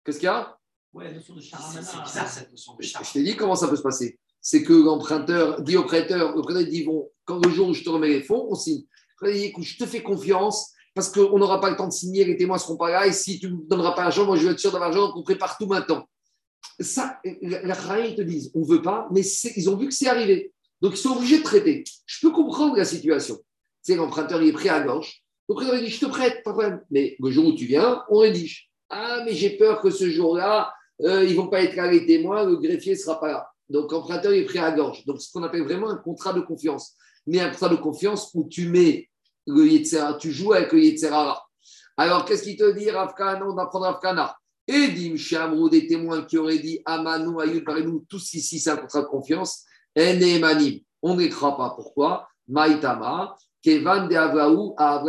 Qu'est-ce qu'il y a? Ouais, la notion de C'est bizarre cette notion de Je t'ai dit comment ça peut se passer. C'est que l'emprunteur dit au prêteur, le prêteur dit bon, quand le jour où je te remets les fonds, on signe. Le prêteur dit écoute, je te fais confiance parce qu'on n'aura pas le temps de signer, les témoins ne seront pas là, et si tu ne me donneras pas l'argent, moi je vais être sûr d'avoir l'argent, donc on prépare tout maintenant. Ça, la ils te disent, on ne veut pas, mais ils ont vu que c'est arrivé. Donc ils sont obligés de traiter. Je peux comprendre la situation. Sais, l'emprunteur, il est pris à gauche. Le président dit Je te prête, pas de problème. Mais le jour où tu viens, on rédige. Ah, mais j'ai peur que ce jour-là, euh, ils ne vont pas être là les témoins, le greffier ne sera pas là. Donc, l'emprunteur est pris à gorge. Donc, ce qu'on appelle vraiment un contrat de confiance. Mais un contrat de confiance où tu mets le Yetzera, tu joues avec le Yetzerara. Alors, qu'est-ce qu'il te dit, Rafkana On apprendre Rafkana. Et dit Shamrou, des témoins qui auraient dit Amanou, Ayud, nous tous ici, c'est un contrat de confiance. On ne croit pas. Pourquoi? Maïtama, Kevan de Avraou à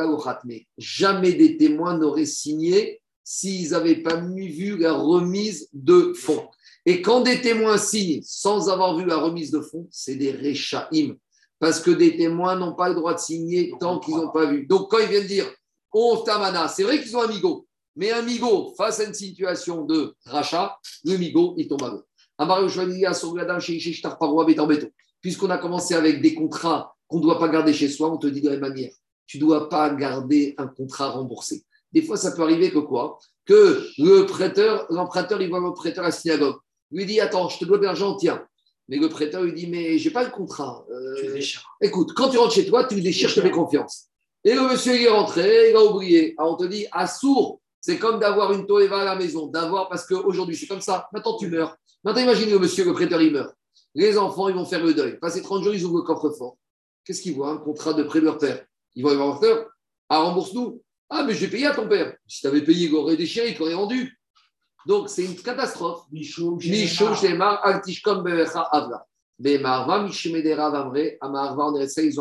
Jamais des témoins n'auraient signé s'ils n'avaient pas vu la remise de fonds. Et quand des témoins signent sans avoir vu la remise de fonds, c'est des réchaïm. Parce que des témoins n'ont pas le droit de signer tant qu'ils n'ont pas vu. Donc quand ils viennent dire on tamana, c'est vrai qu'ils ont un migo, mais un migo face à une situation de rachat, le migo, il tombe à l'eau. Puisqu'on a commencé avec des contrats qu'on ne doit pas garder chez soi, on te dit de la même manière, tu ne dois pas garder un contrat remboursé. Des fois, ça peut arriver que quoi? Que le prêteur, l'emprunteur, il voit le prêteur à la synagogue. Lui dit Attends, je te dois de l'argent, tiens. Mais le prêteur lui dit Mais j'ai pas le contrat. Euh, écoute, quand tu rentres chez toi, tu déchires, je te fais confiance. Et le monsieur, il est rentré, il a oublié. Alors on te dit À sourd, c'est comme d'avoir une toeva à la maison, d'avoir, parce qu'aujourd'hui, c'est comme ça. Maintenant, tu meurs. Maintenant, imagine le monsieur, le prêteur, il meurt. Les enfants, ils vont faire le deuil. Passé 30 jours, ils ouvrent le coffre-fort. Qu'est-ce qu'ils voient Un contrat de prêt de leur père? Ils vont y voir leur Ah, rembourse-nous. Ah, mais j'ai payé à ton père. Si tu avais payé, il aurait déchiré, il t'aurait rendu. Donc, c'est une catastrophe. Ils ont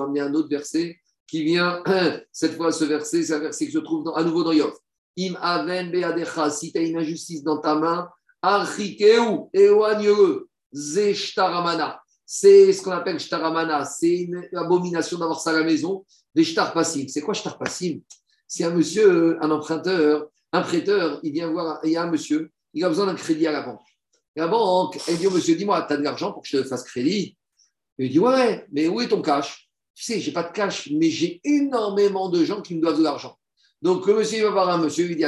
amené un autre verset qui vient, cette fois, ce verset, c'est un verset qui se trouve dans, à nouveau dans Yov. Im Aven Beadecha, si tu as une injustice dans ta main, Archikeu, éloigne-le. C'est ce qu'on appelle Shtaramana, c'est une abomination d'avoir ça à la maison. Des Shtar Passim. C'est quoi Shtar Passim si un monsieur, un emprunteur, un prêteur, il vient voir, il y a un monsieur, il a besoin d'un crédit à la banque. la banque, elle dit au monsieur, dis-moi, tu as de l'argent pour que je te fasse crédit? Il dit, ouais, mais où est ton cash? Tu sais, j'ai pas de cash, mais j'ai énormément de gens qui me doivent de l'argent. Donc le monsieur, il va voir un monsieur, il dit,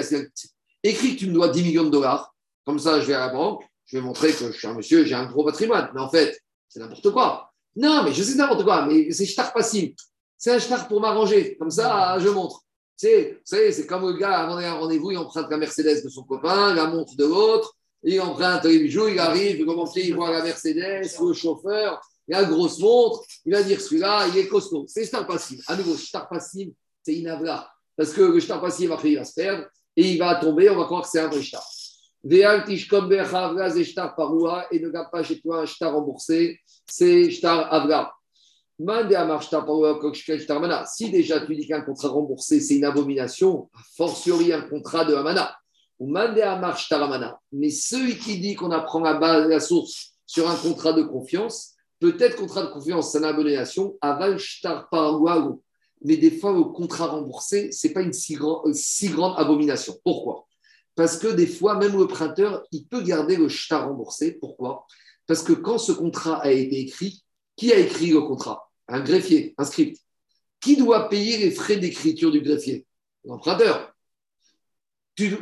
écris que tu me dois 10 millions de dollars, Comme ça, je vais à la banque, je vais montrer que je suis un monsieur, j'ai un gros patrimoine. Mais en fait, c'est n'importe quoi. Non, mais je sais n'importe quoi, mais c'est shtar passif. C'est un shtar pour m'arranger. Comme ça, je montre. C'est, vous savez, c'est comme le gars, avant un rendez-vous, il emprunte la Mercedes de son copain, la montre de l'autre, il emprunte les bijoux, il arrive, il commence, il voit la Mercedes, le chauffeur, il a une grosse montre, il va dire celui-là, il est costaud. C'est shtar passif. À nouveau, shtar passif, c'est inavla. Parce que le shtar passif, après, il va se perdre et il va tomber, on va croire que c'est un vrai shtar. Et ne garde pas chez toi un shtar remboursé, c'est shtar avra. Si déjà tu dis qu'un contrat remboursé, c'est une abomination, a fortiori un contrat de amana. Ou. Mais celui qui dit qu'on apprend la base, la source sur un contrat de confiance, peut-être contrat de confiance, c'est une abomination, aval shtar mais des fois, le contrat remboursé, ce n'est pas une euh, si grande abomination. Pourquoi? Parce que des fois, même le prêteur, il peut garder le shtar remboursé. Pourquoi? Parce que quand ce contrat a été écrit, qui a écrit le contrat? Un greffier, un script. Qui doit payer les frais d'écriture du greffier? L'emprunteur.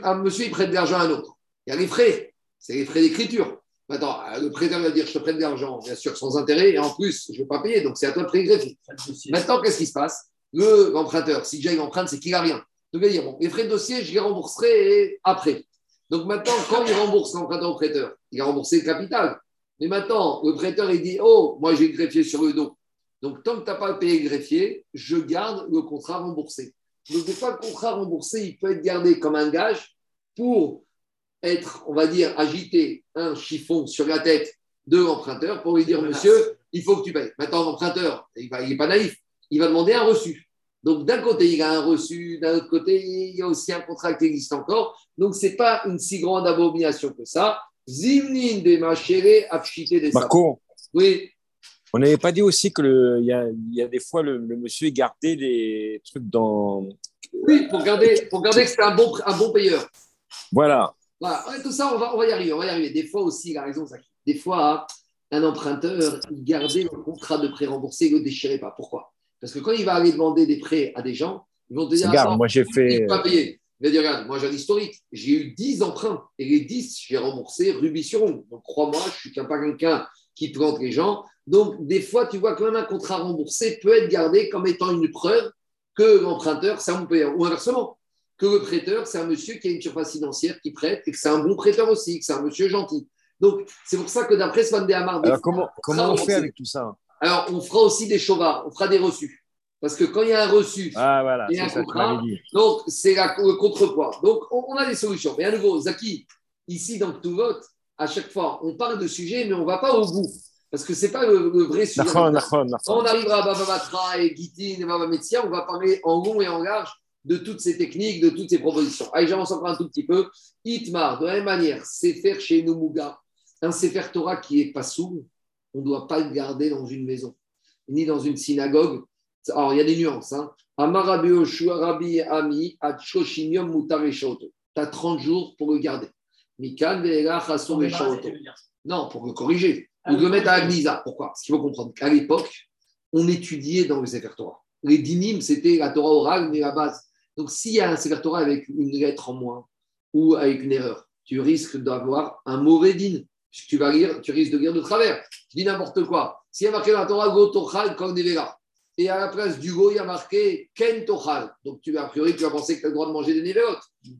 Un monsieur, il prête de l'argent à un autre. Il y a les frais. C'est les frais d'écriture. Maintenant, le prêteur va dire Je te prête de l'argent, bien sûr, sans intérêt, et en plus, je ne vais pas payer, donc c'est à toi de payer le greffier. Le. Maintenant, qu'est-ce qui se passe? Le l'emprunteur, si déjà il emprunte, c'est qu'il n'a rien. Dire, bon, les frais de dossier, je les rembourserai après. Donc maintenant, quand il rembourse l'emprunteur au prêteur, il a remboursé le capital. Mais maintenant, le prêteur, il dit, oh, moi j'ai le greffier sur le dos. Donc tant que tu n'as pas payé le greffier, je garde le contrat remboursé. Donc des fois, le contrat remboursé, il peut être gardé comme un gage pour être, on va dire, agiter un chiffon sur la tête de l'emprunteur pour lui dire, monsieur, il faut que tu payes. Maintenant, l'emprunteur, il n'est pas naïf il va demander un reçu. Donc, d'un côté, il a un reçu, d'un autre côté, il y a aussi un contrat qui existe encore. Donc, ce n'est pas une si grande abomination que ça. Zimnin de machere, afchité des. Marco, Oui, on n'avait pas dit aussi que le, il y a, y a des fois le, le monsieur gardait les trucs dans. oui pour, garder, pour garder que c'est un bon, un bon payeur. Voilà. Voilà, Ouais, tout ça, on va, on va y arriver. On va y arriver. Des fois aussi, il a raison, Zaki. Des fois, un emprunteur, il gardait le contrat de prêt remboursé, il ne le déchirait pas. Pourquoi? Parce que quand il va aller demander des prêts à des gens, ils vont te dire Regarde, moi j'ai fait. pas payer. Il va dire, regarde, moi j'ai un historique. J'ai eu 10 emprunts et les 10, j'ai remboursé rubis sur ongle. Donc crois-moi, je ne suis pas quelqu'un qui plante les gens. Donc des fois, tu vois, quand même un contrat remboursé peut être gardé comme étant une preuve que l'emprunteur, c'est un bon payeur. Ou inversement, que le prêteur, c'est un monsieur qui a une surface financière qui prête et que c'est un bon prêteur aussi, que c'est un monsieur gentil. Donc c'est pour ça que d'après Swan des Alors comment, comment on fait avec tout ça alors on fera aussi des chauvards, on fera des reçus. Parce que quand il y a un reçu, Ah voilà, Et c'est un contrat. donc, c'est la- le contrepoids. Donc, on, on a des solutions. Mais à nouveau, Zaki, ici, dans tout vote, à chaque fois, on parle de sujet, mais on ne va pas au bout. Parce que ce n'est pas le, le vrai sujet. Quand on arrivera à Baba Batra et Gitin et Baba Metsia, on va parler en long et en large de toutes ces techniques, de toutes ces propositions. Allez, j'avance encore un tout petit peu. Itmar, de la même manière, Sefer chez nous Mouga, un Sefer Torah qui est pas sourd, on ne doit pas le garder dans une maison, ni dans une synagogue. Alors, il y a des nuances. Hein. Rabbi Ami. Tu as 30 jours pour le garder. Mikan. Non, pour le corriger. Ah Ou de le mettre à. Agnisa. Pourquoi? Parce qu'il faut comprendre qu'à l'époque, on étudiait dans le Sefer Torah. Les dynimes, c'était la Torah orale, mais la base. Donc, s'il y a un Sefer Torah avec une lettre en moins ou avec une erreur, tu risques d'avoir un mauvais dîne. Tu vas lire, tu risques de lire de travers. Je dis n'importe quoi. S'il y a marqué dans la Torah, Go et à la place du Go, il y a marqué Ken Tochal. Donc, tu, a priori, tu vas penser que tu as le droit de manger des Nevelot.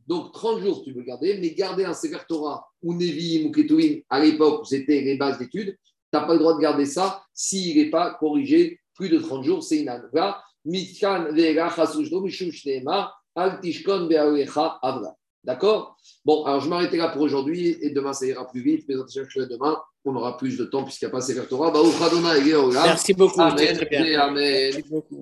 Donc, 30 jours, tu peux garder, mais garder un Sefer Torah ou Nevi'im ou Ketuvim, à l'époque c'était les bases d'études, tu n'as pas le droit de garder ça s'il n'est pas corrigé plus de 30 jours, c'est Là, Mitkan Mishum Shneema, Al Tishkon Ve'alecha Avra. D'accord? Bon, alors je m'arrêterai là pour aujourd'hui et demain ça ira plus vite. Ferai demain, on aura plus de temps puisqu'il n'y a pas Sefer Torah. Bah. Merci beaucoup. Amen. Très, très bien. Et Amen. Merci beaucoup.